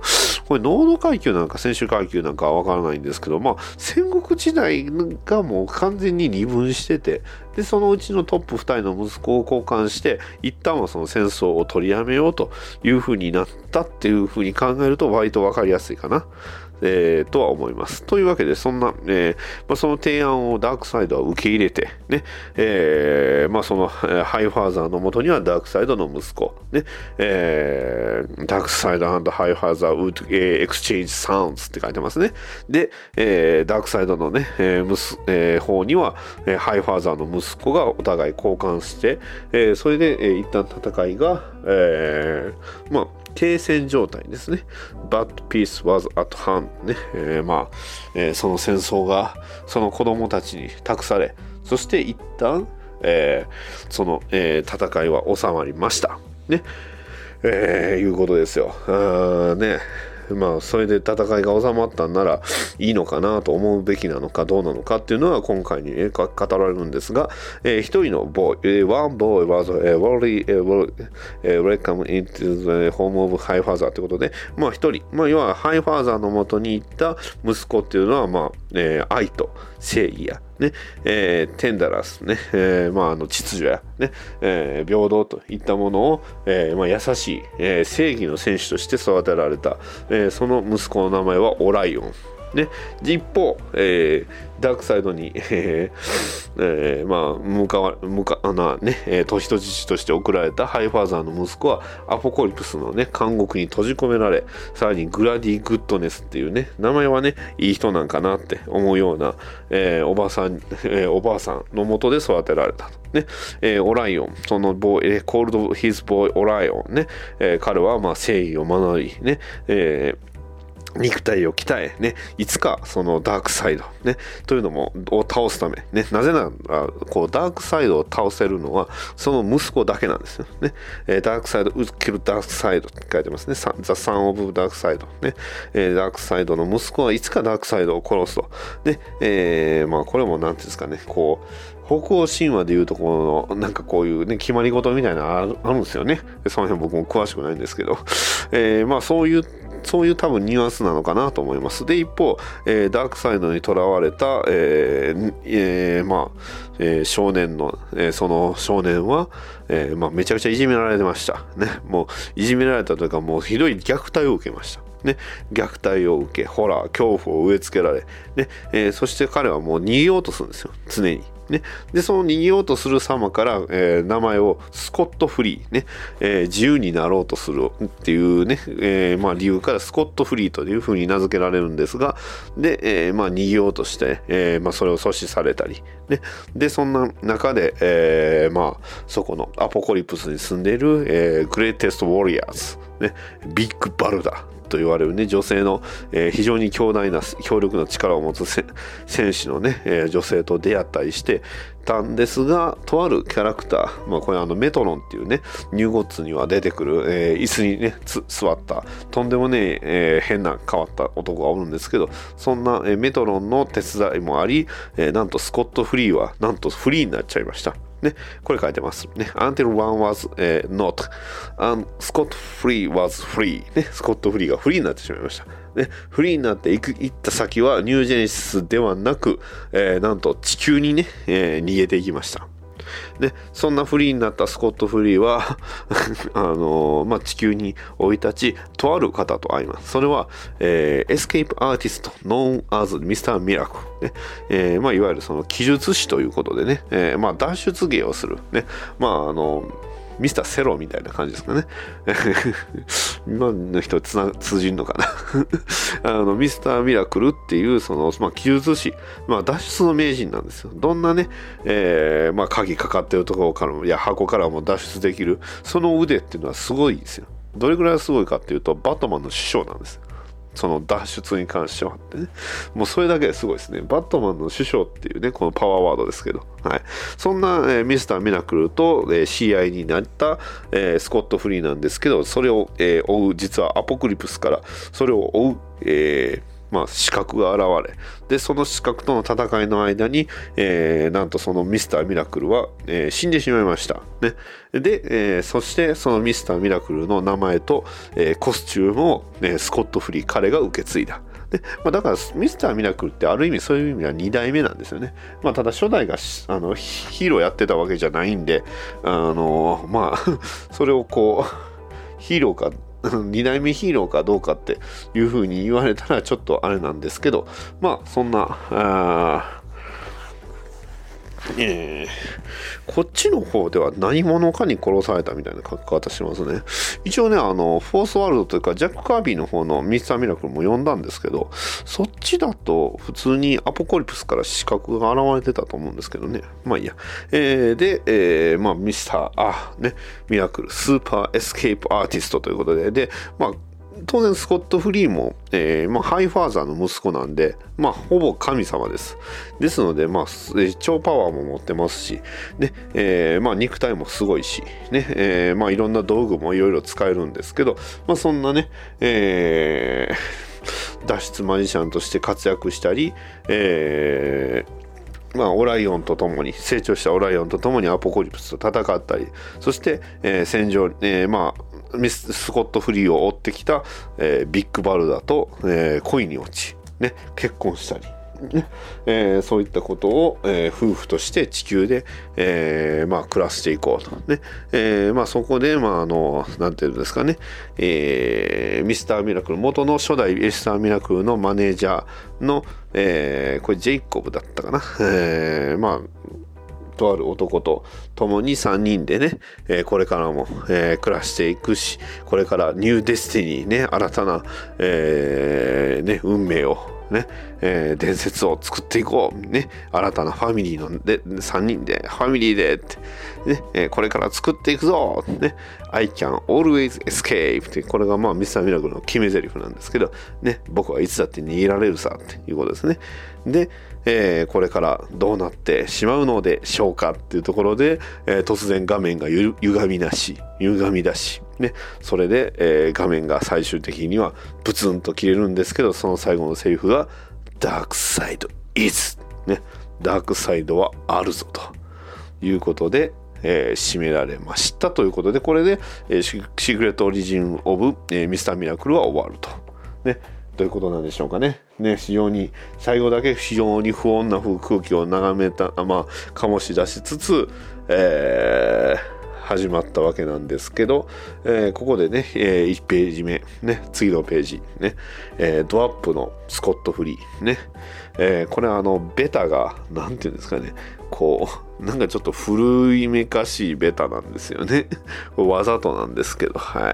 これ、濃度階級なのか戦士階級なのかはわからないんですけど、まあ、戦国時代がもう完全に二分してて、で、そのうちのトップ2人の息子を交換して、一旦はその戦争を取りやめようというふうになったっていうふうに考えると、割とわかりやすいかな。えーとは思います。というわけで、そんな、えーまあ、その提案をダークサイドは受け入れて、ね、えーまあ、その、ハイファーザーのもとにはダークサイドの息子、ね、えダークサイドハイファーザー would、えー exchange sons って書いてますね。で、えダークサイドのね、えーむすえ方には、えハイファーザーの息子がお互い交換して、えそれで、えー一旦戦いが、えまあ、停戦状態ですね。But peace was at hand ね。えーまあ、えーその戦争がその子供たちに託され、そして一旦、えーその、えー戦いは収まりました。ね。えーいうことですよ。あね。まあ、それで戦いが収まったんならいいのかなと思うべきなのかどうなのかっていうのは今回に、えーか語られるんですが、えー一人のボーイ、えー one boy was、えー very、えー well- えー welcome into the home of high father ということで、まあ一人、まあ要はハイファーザーのもとに行った息子っていうのは、まあ、えー愛と正義や、ね、えーテンダラス、ね、えーまああの秩序や、ね、えー平等といったものを、えーまあ優しい、えー正義の選手として育てられた、えーその息子の名前はオライオン。ね、一方、えーダークサイドに、えーえーまあ、向かわ向かあのね、えー、都市人質として送られたハイファーザーの息子はアポコリプスのね監獄に閉じ込められさらにグラニー・グッドネスっていうね名前はねいい人なんかなって思うような、えーおばさん、えーおばあさんのもとで育てられたと。ねえーオライオン、そのボーイ、え、 called his boy オライオンね、えー彼はまあ誠意を学び、ね、えー肉体を鍛え、ね、いつかそのダークサイド、ね、というのも、を倒すため、ね、なぜなら、こう、ダークサイドを倒せるのは、その息子だけなんですよね。えーダークサイド、ウキルダークサイドって書いてますね。ザ・サン・オブ・ダークサイド。ね、えーダークサイドの息子はいつかダークサイドを殺すと。で、えーまあ、これも、なんていうんですかね、こう、北欧神話でいうところのなんかこういうね決まり事みたいなのあるあるんですよねその辺僕も詳しくないんですけど、えーまあそういうそういう多分ニュアンスなのかなと思います。で一方、えーダークサイドにとらわれた、えーえーまあ、えー少年の、えその少年は、えまあ、めちゃくちゃいじめられてました。ね。もういじめられたというかもうひどい虐待を受けました。ね、虐待を受け、ホラー、恐怖を植え付けられ、ね。えそして彼はもう逃げようとするんですよ、常に。ね、でその逃げようとする様から、えー名前をスコット・フリー、ね。えー自由になろうとするっていうね、えーまあ、理由からスコット・フリーというふうに名付けられるんですがで、えまあ、逃げようとして、えまあ、それを阻止されたり、ね、でそんな中で、えまあ、そこのアポコリプスに住んでいる、えグレイテスト・ウォリアーズ、ね、ビッグ・バルダーと言われるね女性の、えー非常に強大な強力な力を持つせ戦士のね、えー女性と出会ったりしてたんですがとあるキャラクター、まあ、これあのメトロンっていうねニューゴッツには出てくる、えー椅子にね座ったとんでもねえ変な変わった男がおるんですけどそんな、えメトロンの手伝いもあり、えなんとスコット・フリーはなんとフリーになっちゃいました。ね、これ書いてます。ね、until one was、えー not, and Scott Free was free。ね、スコット・フリーがフリーになってしまいました。ね、フリーになって行く行った先はニュージェネシスではなく、えーなんと地球にね、えー逃げていきました。でそんなフリーになったスコット・フリーは あのーまあ、地球に生い立ちとある方と会います。それは、えーエスケープアーティスト known as Mr. Miracle、ね。えーまあ、いわゆるその記述師ということでね、えーまあ、脱出芸をする、ね。まああのミスターセロみたいな感じですかね。今の人つな通じんのかな あの、ミスターミラクルっていう、その、まあ、記述師、まあ、脱出の名人なんですよ。どんなね、えーまあ、鍵かかってるところからも、いや、箱からも脱出できる、その腕っていうのはすごいですよ。どれぐらいすごいかっていうと、バットマンの師匠なんです。その脱出に関してはってね。もうそれだけですごいですね。バットマンの師匠っていうね、このパワーワードですけど。はい。そんな、えーミスター・ミラクルと、えー、CI になった、えースコット・フリーなんですけど、それを、えー追う、実はアポクリプスから、それを追う、えーまあ、資格が現れ。でその資格との戦いの間に、えーなんとそのミスター・ミラクルは、えー死んでしまいました、ね、で、えーそしてそのミスター・ミラクルの名前と、えーコスチュームを、ねスコット・フリー彼が受け継いだ。でまあ、だからミスター・ミラクルってある意味そういう意味では2代目なんですよね、まあ、ただ初代があのヒヒーローやってたわけじゃないんであのまあ それをこうヒーローか 2代目ヒーローかどうかっていうふうに言われたらちょっとあれなんですけどまあそんなえーこっちの方では何者かに殺されたみたいな書き方しますね。一応ね、あの、フォースワールドというか、ジャック・カービィの方のミスター・ミラクルも読んだんですけど、そっちだと普通にアポコリプスから刺客が現れてたと思うんですけどね。まあいいや。えーで、えーまあミスター、あ、ね、ミラクル、 super escape artist ということで、で、まあ、当然スコット・フリーも、えーまあ、ハイファーザーの息子なんで、まあ、ほぼ神様です。ですので、まあ、超パワーも持ってますし、ねえーまあ、肉体もすごいし、ねえーまあ、いろんな道具もいろいろ使えるんですけど、まあ、そんなね、えー脱出マジシャンとして活躍したり、えーまあ、オライオンと共に成長したオライオンと共にアポコリプスと戦ったりそして、えー戦場、えーまあ、ミススコット・フリーを追ってきた、えービッグ・バルダと、えー恋に落ち、ね、結婚したり。えーそういったことを、えー夫婦として地球で、えーまあ、暮らしていこうと。ね。えまあ、そこで、まあ、あのなんていうんですかね、えミスター・ミラクル元の初代ミスター・ミラクルのマネージャーの、えこれジェイコブだったかな、えまあとある男と共に3人でね、えーこれからも、えー暮らしていくし、これから new destiny ね、新たな、えーね、運命を、ね、えー伝説を作っていこう。ね、新たなファミリーので3人で、ファミリーでって、ね、えーこれから作っていくぞ。ね、I can always escape って、これがまあミスターミラクルの決め台詞なんですけど、ね、僕はいつだって逃げられるさっていうことですね。で、えーこれからどうなってしまうのでしょうかっていうところで、えー突然画面がゆ歪みなし、歪みだし、ね、それで、えー画面が最終的にはブツンと切れるんですけど、その最後のセリフが、ダークサイド is、ね、ダークサイドはあるぞということで、えー締められましたということで、これで、えーシシークレットオリジン・オブ、えーミスター・ミラクルは終わると。ね、ということなんでしょうかね。ね、非常に、最後だけ非常に不穏な空気を眺めた、まあ、醸し出しつつ、えー始まったわけなんですけど、えーここでね、え1ページ目、ね、次のページ、ね、えードアップのスコット・フリー、ね、えこれあの、ベタが、なんていうんですかね、こう、なんかちょっと古いめかしいベタなんですよね。わざとなんですけど、は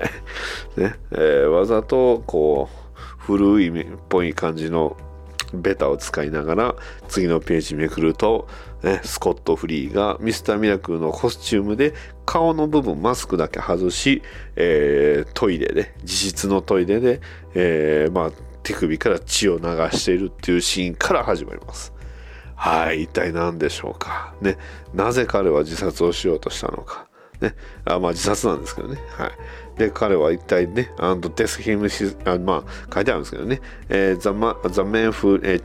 い。ね、えわざと、こう、古いめっぽい感じのベタを使いながら次のページめくると、スコット・フリーがミスター・ミラクルのコスチュームで顔の部分マスクだけ外し、えートイレで自室のトイレで、えーまあ、手首から血を流しているっていうシーンから始まります。はい、一体何でしょうか？ね、なぜ彼は自殺をしようとしたのか？ね、あまあ自殺なんですけどね。はい。で、彼は一体ね、and death him, his- あまあ書いてあるんですけどね、えー the, ma- the man who、eh,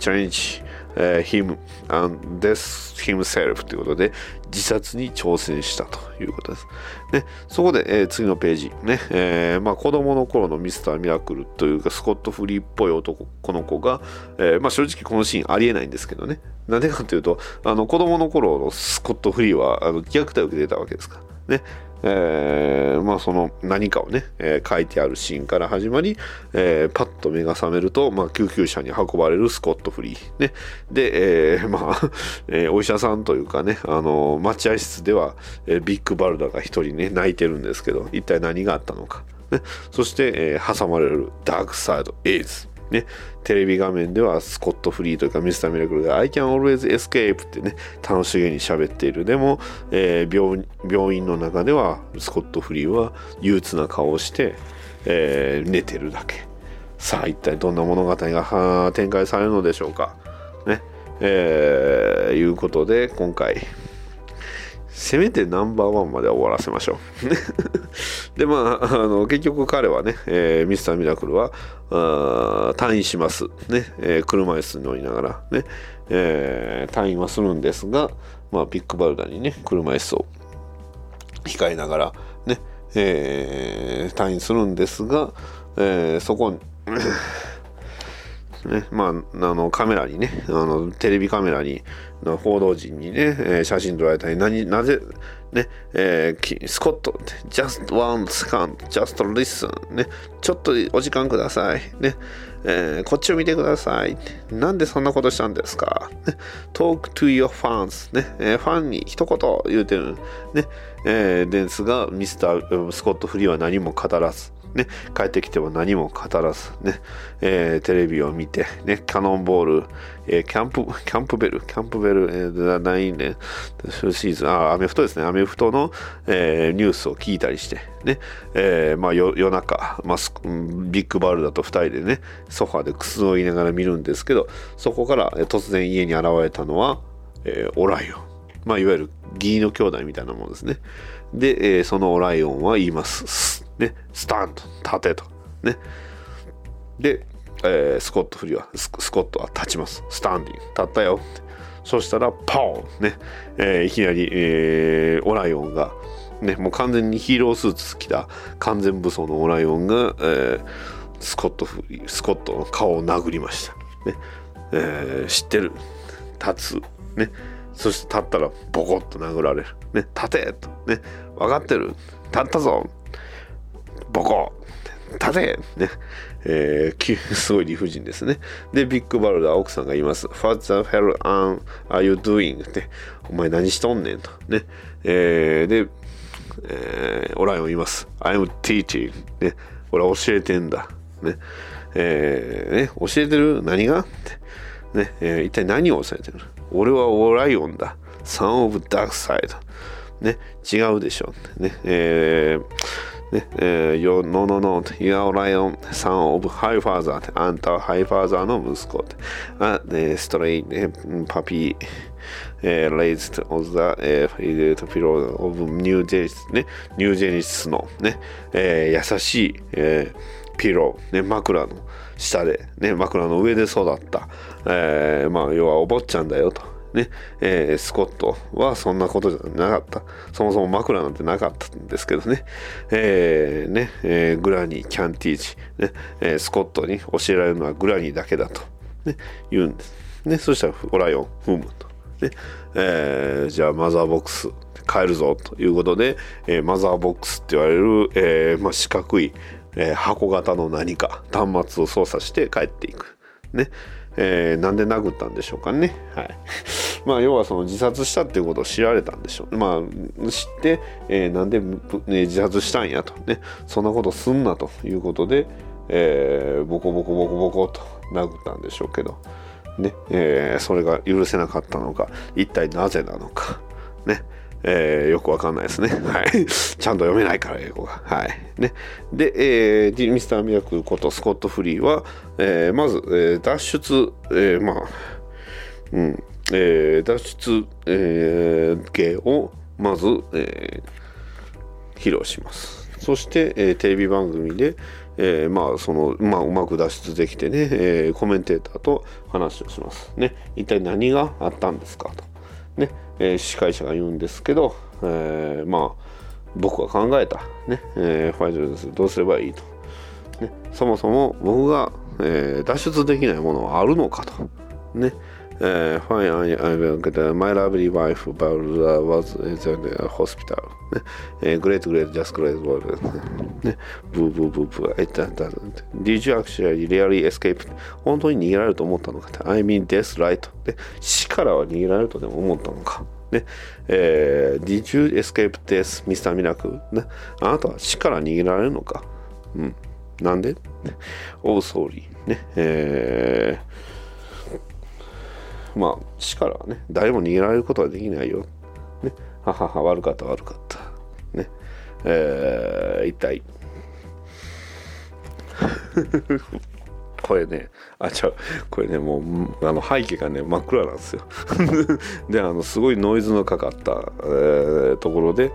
him and death himself ということで、自殺に挑戦したということです。ね、そこで、えー次のページ、ね、えーまあ子供の頃のミスター・ミラクルというか、スコット・フリーっぽい男、この子が、えーまあ正直このシーンありえないんですけどね。なんでかというと、あの子供の頃のスコット・フリーはあの虐待を受けてたわけですから。ね。えーまあその何かをね、えー書いてあるシーンから始まり、えーパッと目が覚めると、まあ、救急車に運ばれるスコット・フリー、ね、で、えー まあ、えーお医者さんというかね、あの待合室では、えービッグ・バルダが一人ね泣いてるんですけど一体何があったのか、ね、そして、えー挟まれるダークサイド・エイズ。ね、テレビ画面ではスコット・フリーというかミスター・ミラクルが I can always escape ってね楽しげに喋っている。でも、えー病院の中ではスコット・フリーは憂鬱な顔をして、えー寝てるだけ。さあ一体どんな物語が展開されるのでしょうか。ね。えーいうことで今回せめてナンバーワンまで終わらせましょう。で、まあ、あの、結局彼はね、えーミスターミラクルは、あ退院します。ね、えー車椅子に乗りながら、ね、えー退院はするんですが、まあ、ビッグバルダにね、車椅子を控えながら、ね、えー退院するんですが、えーそこに、ね、まあ、あの、カメラにね、あの、テレビカメラに、の報道陣にね、えー写真撮られたり、何、なぜ、ね、えースコット、just one second, just listen, ね、ちょっとお時間ください、ね、えーこっちを見てください。なんでそんなことしたんですか、ね、?talk to your fans, ね、えーファンに一言言うてる、ね、えーですが、ミスター、スコット・フリーは何も語らず、ね、帰ってきても何も語らず、ね、えーテレビを見て、ね、キャノンボール、えーキャンプ、キャンプベル、キャンプベル、えー、9年、シーズン、あ、アメフトですね、アメフトの、えーニュースを聞いたりして、ね、えーまあ夜中、まあ、ビッグバルだと2人でね、ソファーでくつろぎながら見るんですけど、そこから突然家に現れたのは、えーオライオン。まあ、いわゆる義理の兄弟みたいなものですね。で、えーそのオライオンは言います。ね、スタンド、立てと。ね。で、えースコットフリーは、ススコットは立ちます。スタンディング、立ったよ。そしたら、ポーンね、えーいきなり、えーオライオンが、ね、もう完全にヒーロースーツ着た完全武装のオライオンが、えースコットフリー、スコットの顔を殴りました。ねえー知ってる。立つ。ね。そして立ったらボコッと殴られる。ね。立てと。ね。分かってる？立ったぞ。ボコ立てね。えーき すごい理不尽ですね。で、ビッグバルダー奥さんが言います。What the hell am- are you doing? って、お前何しとんねんと。ね。えーで、えーオライオン言います。I'm teaching. ね。俺は教えてんだ。ね。えーね、教えてる？何が？って。ね、えー一体何を教えてる？俺はオライオンだ。Son of Darkseid。ね、違うでしょ。ね、えーね、えー、よ、no, no, no, you Orion, son of high father って、あんたはハイファーザーの息子って、あ、ね、 stray、ね、 puppy、えー、raised on the、えー、pillow of New Genesis ね、ニュージェニスのね、えー優しい、えーピロー、ね、枕の下で、ね、枕の上で育った、えーまあ、要はお坊ちゃんだよと。ねえースコットはそんなことじゃなかった。そもそも枕なんてなかったんですけどね。えーねえーグラニー、キャンティージ、ねえースコットに教えられるのはグラニーだけだと、ね、言うんです。ね、そしたらオライオン、フムと。ねえーじゃあマザーボックス変えるぞということで、えーマザーボックスって言われる、えーまあ、四角い、えー箱型の何か端末を操作して帰っていく。ねえーなんで殴ったんでしょうかね。はい。まあ、要はその自殺したっていうことを知られたんでしょう。まあ、知って、えーなんで、ね自殺したんやと。ね。そんなことすんなということで、えーボコボコボコボコと殴ったんでしょうけど、ね。えーそれが許せなかったのか、一体なぜなのか。ね。えーよくわかんないですね。はい。ちゃんと読めないから、英語が。はい。ね。で、えー、ミスター・ミラクルことスコット・フリーは、えーまず、えー脱出、えーまあ、うん、えー脱出、えー芸をまず、えー披露します。そして、えーテレビ番組で、えーまあそのまあ、うまく脱出できてね、えーコメンテーターと話をします。ね、一体何があったんですか？と、ねえー司会者が言うんですけど、えーまあ僕が考えた、ねえーファイトですどうすればいいと、ね、そもそも僕が、え脱出できないものはあるのかと。ねえー、fine, I, I will get uh, my lovely wife but uh, was in the hospital. ねえー、great, great, just great, great. ね、ブーブーブーブー。えっと、Did you actually really escape? 本当に逃げられると思ったのか I mean death, right? で死からは逃げられるとでも思ったのか。ねえー、Did you escape death, Mr. Miracle? ね、あなたは死から逃げられるのかうん。なんで、ね、?Oh, sorry. ねえーまあ、死からはね、誰も逃げられることはできないよ。ね、ははは、悪かった、悪かった。ね、えー、一体。これね、あ、違う、これね、もう、あの背景がね、真っ暗なんですよ。で、あの、すごいノイズのかかった、えーところで、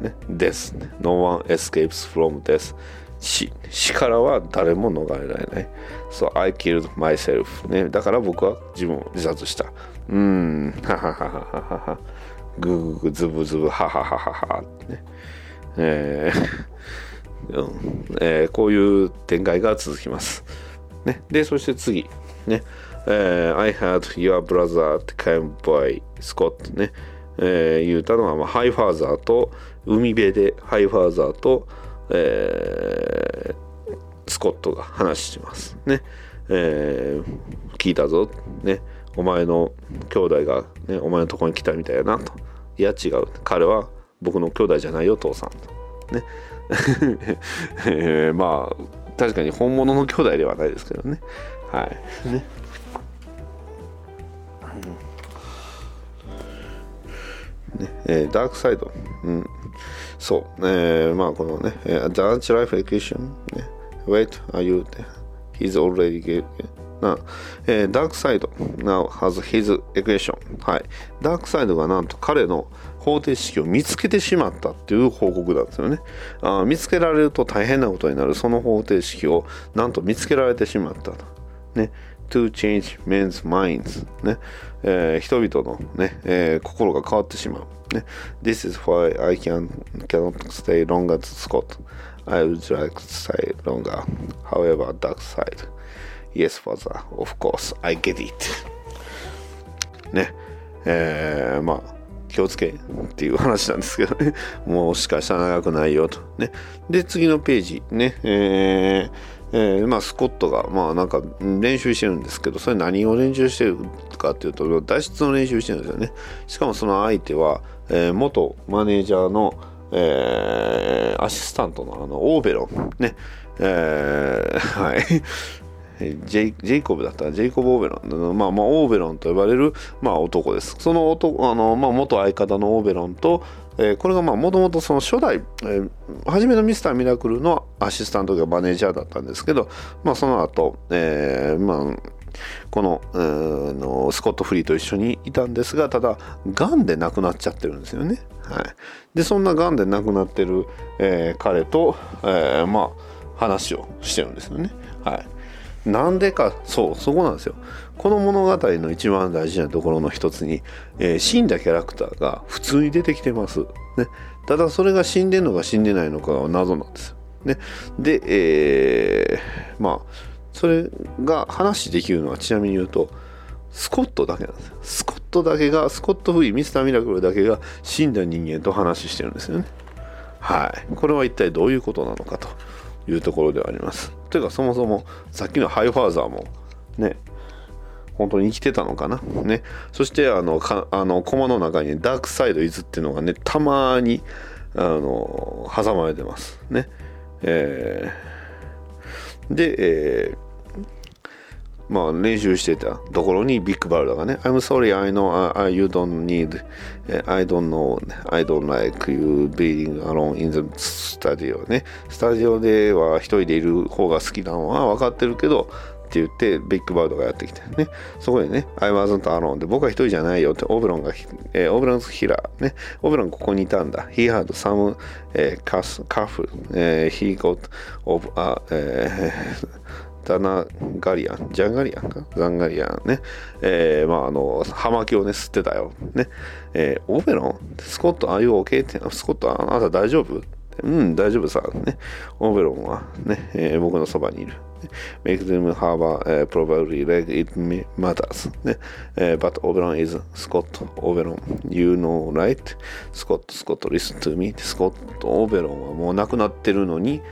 ね、です、ね。No one escapes from death. 死死からは誰も逃れられない。So I killed myself. ね、だから僕は自分を自殺した。うーん、はははははは。ぐぐぐずぶずぶ、ははははは。ねえーうんえーこういう展開が続きます。ね、で、そして次。ねえー I had your brother came by Scott ね。えー言うたのは、まあ、ハイファーザーと海辺でハイファーザーと、えースコットが話します。ね、えー聞いたぞ。ね。お前の兄弟が、ね、お前のところに来たみたいやなと。いや違う。彼は僕の兄弟じゃないよ父さんと。ね。え ーまあ確かに本物の兄弟ではないですけどね。はい。ね。ね。えーダークサイド、うん、そう、えーまあこのね、えー、The Anti-Life Equation、ね、Wait, are you there? He's already get な、えー、ダークサイド now has his equation はい。ダークサイドがなんと彼の方程式を見つけてしまったっていう報告なんですよね。あ見つけられると大変なことになる。その方程式をなんと見つけられてしまったと。ね。to change men's minds ね、えー人々のね、えー心が変わってしまう。ね This is why I can, cannot stay longer to Scott. I would like to stay longer however dark side. Yes father of course I get it. ね。えーまあ気をつけっていう話なんですけどね。もしかしたら長くないよと。ね。で次のページね。えーえーまあ、スコットが、まあ、なんか練習してるんですけどそれ何を練習してるかっていうと脱出の練習してるんですよね。しかもその相手は、えー元マネージャーの、えーアシスタントのあのオーベロン。ね。えー はい。ジェイジェイコブだった？らジェイコブ・オーベロン、まあ、まあオーベロンと呼ばれる、まあ、男です。その男あの、まあ、元相方のオーベロンと、えーこれがもともとその初代、えー初めのミスター・ミラクルのアシスタントがマネージャーだったんですけど、まあ、その後、えーまあこののスコット・フリーと一緒にいたんですがただがんで亡くなっちゃってるんですよね。はい、でそんながんで亡くなってる、えー彼と、えーまあ話をしてるんですよね。はい、なんでかそうそこなんですよ。この物語の一番大事なところの一つに、えー死んだキャラクターが普通に出てきてます。ね、ただそれが死んでんのか死んでないのかは謎なんですよ。ね、で、えーまあそれが話できるのはちなみに言うとスコットだけなんですよ。スコットだけがスコット・フリーミスター・ミラクルだけが死んだ人間と話してるんですよね。はい。これは一体どういうことなのかというところではあります。というかそもそもさっきのハイファーザーもね本当に生きてたのかな？ね。そしてあのかあのコマの中にダークサイドイズっていうのがねたまにあの挟まれてます。ね。えー。で、えー。まあ練習してたところにビッグバルダがね。I'm sorry I know I, you don't need I don't know I don't like you being alone in the studio ね。スタジオでは一人でいる方が好きなのは分かってるけどって言ってビッグバードがやってきてね。そこでね I wasn't alone で僕は一人じゃないよってオブロンが、えーオブロンヒラーね。オブロンここにいたんだ。He had some、えー、カスカフ、えー He got of a、えーダナガリアン、ジャンガリアンか？ザンガリアンね。えー、まああの、葉巻をね、吸ってたよ。ね。えー、オベロン？スコット、ああいう OK? って、スコット、あなた大丈夫？うん、大丈夫さ。ね。オベロンはね、えー僕のそばにいる。Make them have a、uh, probably like it matters. ね。えー but Oberon is Scott Oberon. You know, right? Scott, Scott, listen to me. スコット、オベロンはもう亡くなってるのに、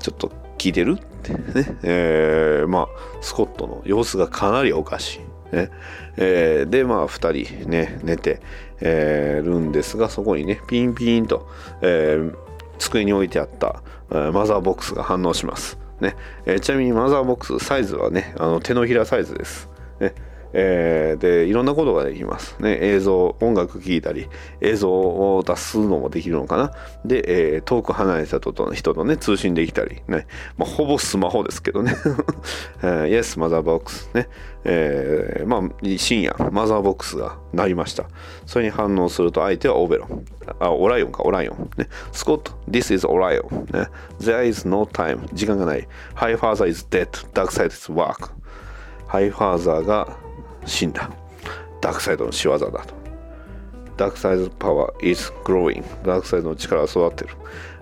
ちょっと聞いてる？ってね、えーまあスコットの様子がかなりおかしい、ね。えーでまあ2人ね寝て、えーるんですがそこにねピンピンと、えー机に置いてあった、えーマザーボックスが反応します、ね。えーちなみにマザーボックスサイズはねあの手のひらサイズです、ね。えーでいろんなことができます、ね、映像音楽聴いたり映像を出すのもできるのかな。で、えー遠く離れた人と人とね通信できたりね、まあ、ほぼスマホですけどね、えー Yes マザーボックスね、えーまあ深夜マザーボックスが鳴りました。それに反応すると相手はオベロン。あオライオンかオライオン。ね。スコット This is オライオンね。There is no time 時間がない。High father is dead Dark side is work ハイファーザーが死んだダークサイドの仕業だとダークサイド power is growing ダークサイドの力は育ってる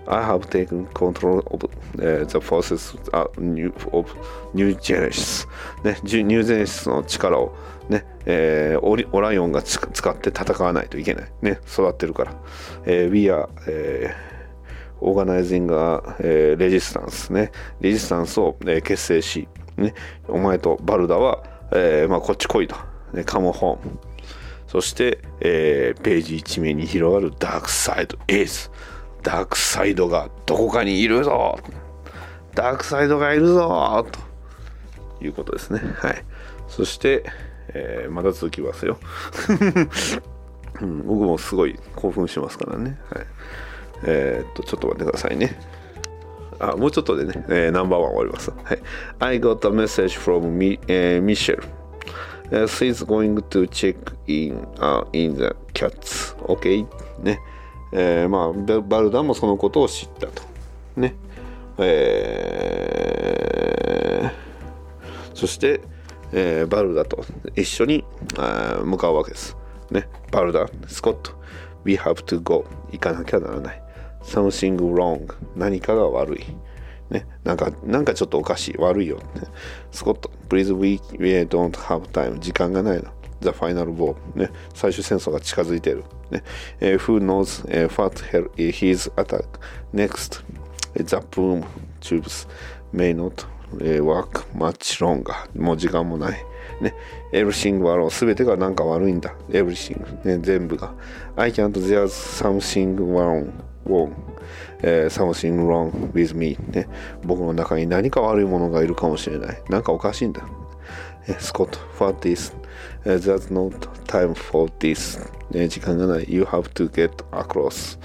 I have taken control of、uh, the forces、uh, new, of New Genesis ね、ニュージェネシスの力をね、えーオリオライオンが使って戦わないといけない。ね、育ってるから。えー We are、えー、organizing a、えー、レジスタンスね。レジスタンスを、えー結成し、ね、お前とバルダは、えーまあ、こっち来いと。ね、カモホーム。そして、えーページ一面に広がるダークサイドエース。ダークサイドがどこかにいるぞダークサイドがいるぞということですね。はい。そして、えーまだ続きますよ、うん。僕もすごい興奮しますからね。はい。えーっと、ちょっと待ってくださいね。あ、もうちょっとでね、えーナンバーワン終わります。はい。I got a message from Mi、えー、Michelle. She's going to check in,、uh, in the cats. OK? ね。えーまあ、バルダもそのことを知ったと。ね。えーそして、えーバルダと一緒にあ向かうわけです。ね。バルダ、スコット、We have to go. 行かなきゃならない。Something wrong. 何かが悪い。ね、なんか、なんかちょっとおかしい。悪いよ。ねスコット、Please, we, we don't have time. 時間がないの。The final war. ね、最終戦争が近づいている。ねえー Who knows、えー what her, his attack next? The boom tubes may not えー work much longer. もう時間もない。ね、everything はすべてがなんか悪いんだ。everything、ね、全部が。I can't, there's something wrong. Wrong. えー something wrong with me、ね。僕の中に何か悪いものがいるかもしれない。何かおかしいんだ。スコット、what is? There's no time for this. ね、時間がない。You have to get across.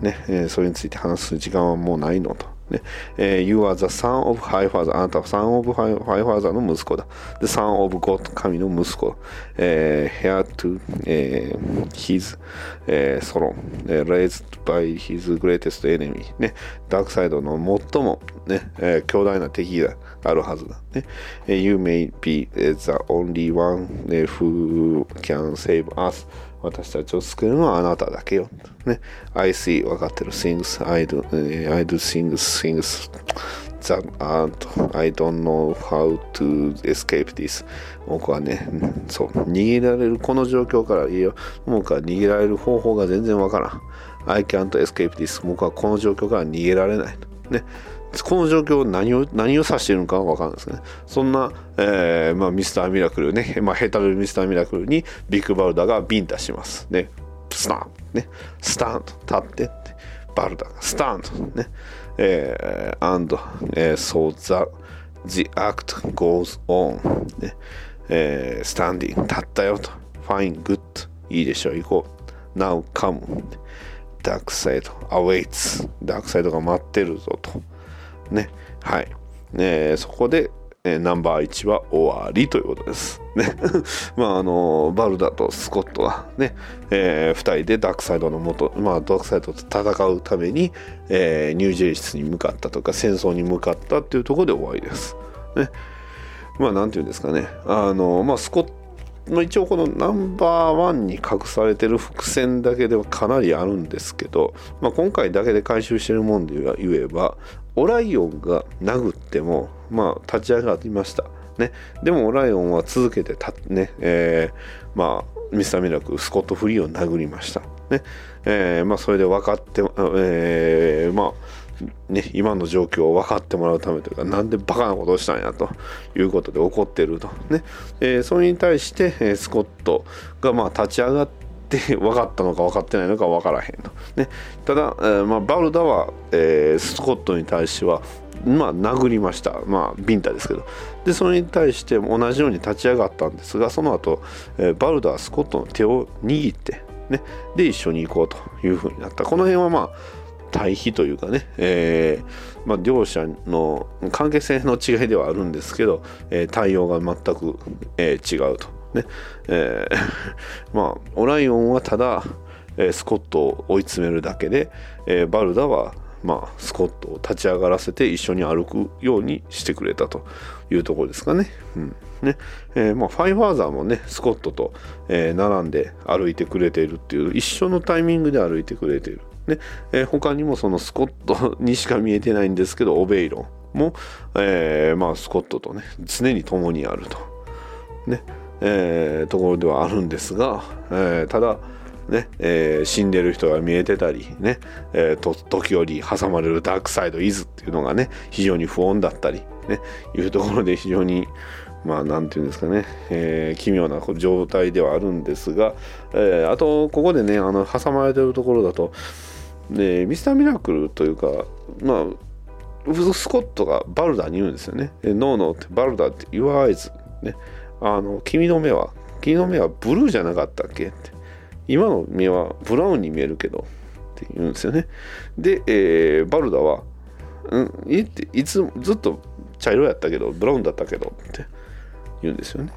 ね、えーそれについて話す時間はもうないのと。ねえー you are the son of high father. あなたは son of high father の息子だ。で、son of God 神の息子。えー heir to、えー his、えー throne、えー raised by his greatest enemy。ね、ダークサイドの最も、ねえー強大な敵があるはずだ。ね、you may be the only one who can save us. 私たちを救えるのはあなただけよ。ね。I see 分かってる things I do,、I do things things that aren't I don't know how to escape this 僕はね、そう、逃げられるこの状況からいいよ。僕は逃げられる方法が全然わからん。I can't escape this 僕はこの状況から逃げられない。ね。この状況何を何を指しているのかは分からないですね。そんな、えーまあ、ミスターミラクルね、まあ、ヘタルミスターミラクルにビッグバルダがビンタします。ね、スタン。ね、スタンと立って、バルダがスタンと。ね、えー、and、えー、so the, the act goes on ね、えー、standing 立ったよと、fine, good いいでしょう、行こう。now come ダークサイド。awaits ダークサイドが待ってるぞと。ね。はい。ねそこで、えナンバー1は終わりということです。ね。まあ、あの、バルダとスコットはね、え2人でダークサイドの元、まあ、ダークサイドと戦うために、えーニュージェリスに向かったとか、戦争に向かったっていうところで終わりです。ね。まあ、なんていうんですかね。あの、まあ、スコット、まあ、一応このナンバーワンに隠されてる伏線だけではかなりあるんですけど、まあ、今回だけで回収してるもんで言えばオライオンが殴っても、まあ、立ち上がりました、ね、でもオライオンは続けてた、ね。えーまあ、ミスターミラクスコット・フリーを殴りました、ね。えーまあ、それで分かって、えーまあね、今の状況を分かってもらうためというか、なんでバカなことをしたんやということで怒ってると。ね。えーそれに対して、えースコットがまあ立ち上がって分かったのか分かってないのか分からへんと。ね、ただ、えーまあ、バルダは、えースコットに対しては、まあ、殴りました。まあ、ビンタですけど。で、それに対して同じように立ち上がったんですが、その後、えーバルダはスコットの手を握って、ね、で、一緒に行こうというふうになった。この辺はまあ、対比というかね、えーまあ、両者の関係性の違いではあるんですけど、えー対応が全く、え違うと。ねえー まあ、オライオンはただ、えースコットを追い詰めるだけで、えーバルダはまあ、スコットを立ち上がらせて一緒に歩くようにしてくれたというところですかね。うんねえーまあ、ファイファーザーもねスコットと、えー並んで歩いてくれているっていう一緒のタイミングで歩いてくれている。ねえー他にもそのスコットにしか見えてないんですけどオベイロンも、えーまあ、スコットとね常に共にあると。ねえーところではあるんですが、えーただねえー死んでる人が見えてたりね、えーと時折挟まれるダークサイドイズっていうのがね非常に不穏だったりねいうところで非常にまあなんていうんですかね、えー奇妙な状態ではあるんですが、えあとここでねあの挟まれてるところだと、ね、ミスターミラクルというかまあスコットがバルダに言うんですよね。ノーノーってバルダって Your eyes ね。あの君の目は君の目はブルーじゃなかったっけ？って今の目はブラウンに見えるけどって言うんですよね。で、えーバルダはうんいっていつずっと茶色やったけどブラウンだったけどって言うんですよね。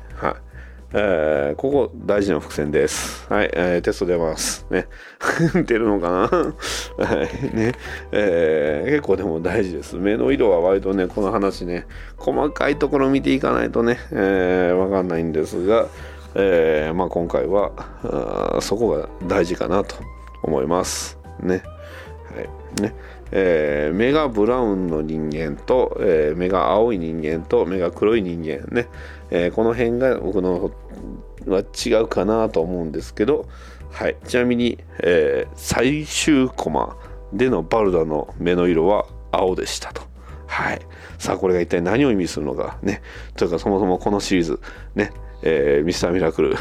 えーここ大事な伏線です。はい、えーテスト出ます。ね。出るのかな？はい。ね。えー結構でも大事です。目の色は割とね、この話ね、細かいところ見ていかないとね、えーわかんないんですが、えーまあ今回はあそこが大事かなと思います。ね。はいねえー目がブラウンの人間と、えー目が青い人間と目が黒い人間ね、えーこの辺が僕のは違うかなと思うんですけど、はい、ちなみに、えー最終コマでのバルダの目の色は青でしたと。はい、さあこれが一体何を意味するのかね。というかそもそもこのシリーズね。えーミスターミラクル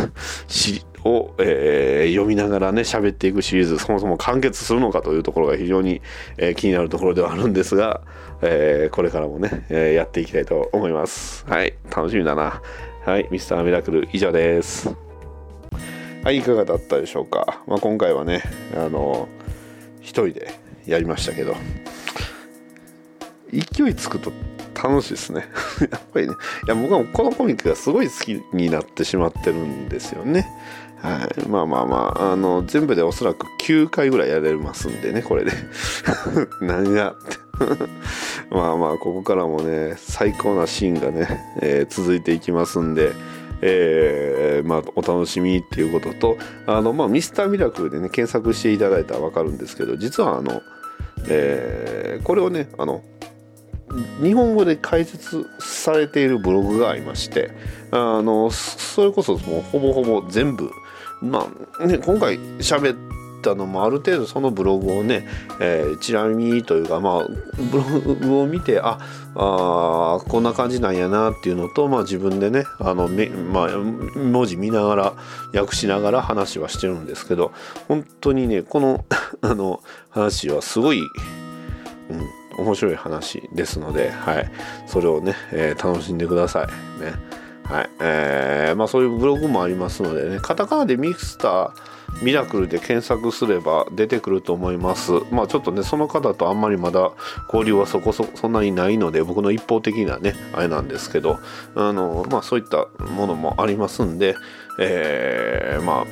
しを、えー読みながらね喋っていくシリーズそもそも完結するのかというところが非常に、えー気になるところではあるんですが、えーこれからもね、えーやっていきたいと思います。はい楽しみだな。はいミスターミラクル以上です。はいいかがだったでしょうか、まあ、今回はねあの一人でやりましたけど。勢いつくと楽しいですね。やっぱりね。いや僕はこのコミックがすごい好きになってしまってるんですよね。はい、まあまあまああの全部でおそらく9回ぐらいやれますんでねこれで。何が。っ てまあまあここからもね最高なシーンがね、えー続いていきますんでえーまあ、お楽しみっていうこととあの、まあ、ミスターミラクルでね検索していただいたら分かるんですけど実はあの、えーこれをねあの日本語で解説されているブログがありましてあのそれこそもうほぼほぼ全部まあね今回喋ったのもある程度そのブログをね、えー、ちなみにというかまあブログを見てああこんな感じなんやなっていうのと、まあ、自分でねあの、まあ、文字見ながら訳しながら話はしてるんですけど本当にねこの あの話はすごい、うん、面白い話ですので、はい、それをね、えー楽しんでくださいね。はいえーまあ、そういうブログもありますのでねカタカナでミスターミラクルで検索すれば出てくると思います。まあちょっとね、その方とあんまりまだ交流はそこそそんなにないので、僕の一方的なね、あれなんですけど、あの、まあそういったものもありますんで、えーまあ、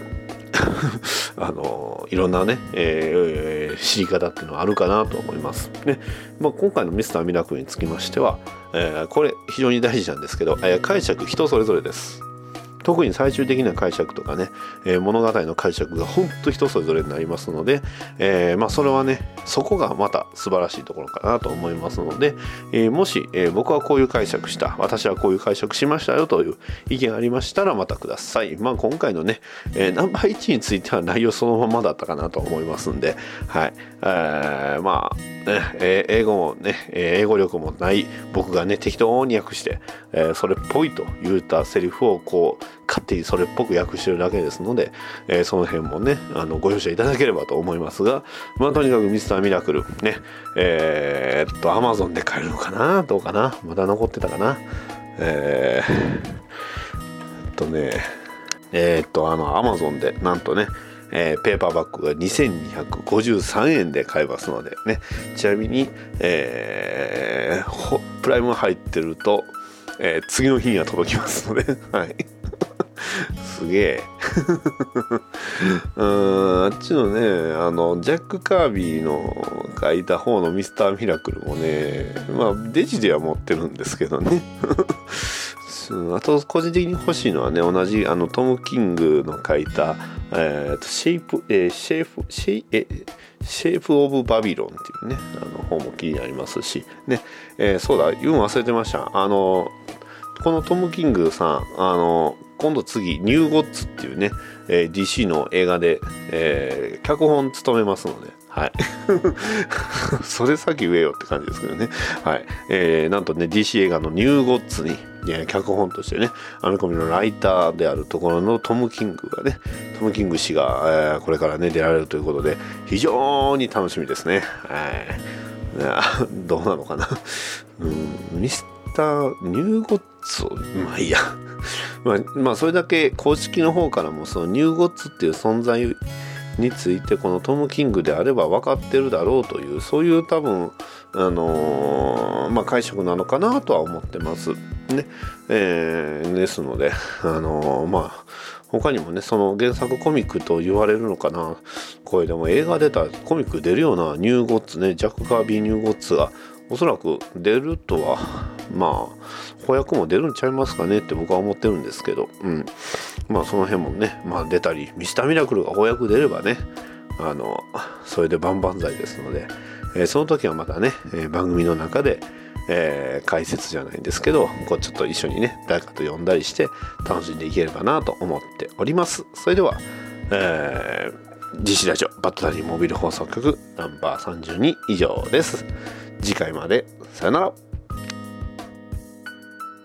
あの、いろんなね、えー知り方っていうのはあるかなと思います。ね、まあ今回のミスターミラクルにつきましては、えーこれ非常に大事なんですけど、えー解釈人それぞれです。特に最終的な解釈とかね、えー物語の解釈が本当人それぞれになりますので、えーまあそれはねそこがまた素晴らしいところかなと思いますので、えーもし、え僕はこういう解釈した私はこういう解釈しましたよという意見ありましたらまたください。まあ今回のね、えナンバー1については内容そのままだったかなと思いますんではい、えまあねえ英語もね、え英語力もない僕がね適当に訳して、えそれっぽいと言ったセリフをこう勝手にそれっぽく訳してるだけですので、えーその辺もねあのご容赦いただければと思いますがまあとにかくミスターミラクルねえーっとアマゾンで買えるのかな？どうかな？まだ残ってたかな？えーえっとねえーっとあのアマゾンでなんとねえーペーパーバッグが2253円で買えますのでね。ちなみに、えープライム入ってると、えー次の日には届きますので、はい、すげえ。うんあっちのねあのジャック・カービーの書いた方のミスター・ミラクルもねまあデジでは持ってるんですけどね。あと個人的に欲しいのはね同じあのトム・キングの書いた、えーとシェイプ、えーシェイプシェイえシェイプ・オブ・バビロンっていうねあの本も気になりますしね、えーそうだ言うの忘れてました。あのこのトム・キングさんあの今度次「ニューゴッツ」っていうね、えー DC の映画で、えー脚本務めますのではい。それ先言えよって感じですけどね。はい、えーなんとね DC 映画の「ニューゴッツに」えー脚本としてねアメコミのライターであるところのトム・キングがねトム・キング氏が、えーこれからね出られるということで非常に楽しみですね。はい。どうなのかな。うんミスターニューゴッツをまあいいや。まあ、まあそれだけ公式の方からもそのニューゴッツっていう存在についてこのトム・キングであれば分かってるだろうというそういう多分あのーまあ解釈なのかなとは思ってます。ね、えーですのであのーまあ他にもねその原作コミックと言われるのかな。これでも映画出たらコミック出るようなニューゴッツねジャック・カービー・ニューゴッツがおそらく出るとはまあ翻訳も出るんちゃいますかねって僕は思ってるんですけど、うん、まあその辺もね、まあ、出たりミスターミラクルが翻訳出ればねあのそれで万々歳ですので、えーその時はまたね、えー番組の中で、えー解説じゃないんですけどこうちょっと一緒にね誰かと読んだりして楽しんでいければなと思っております。それでは、えー、GC ラジオバットダディモビル放送局ナンバー32以上です。次回までさよなら。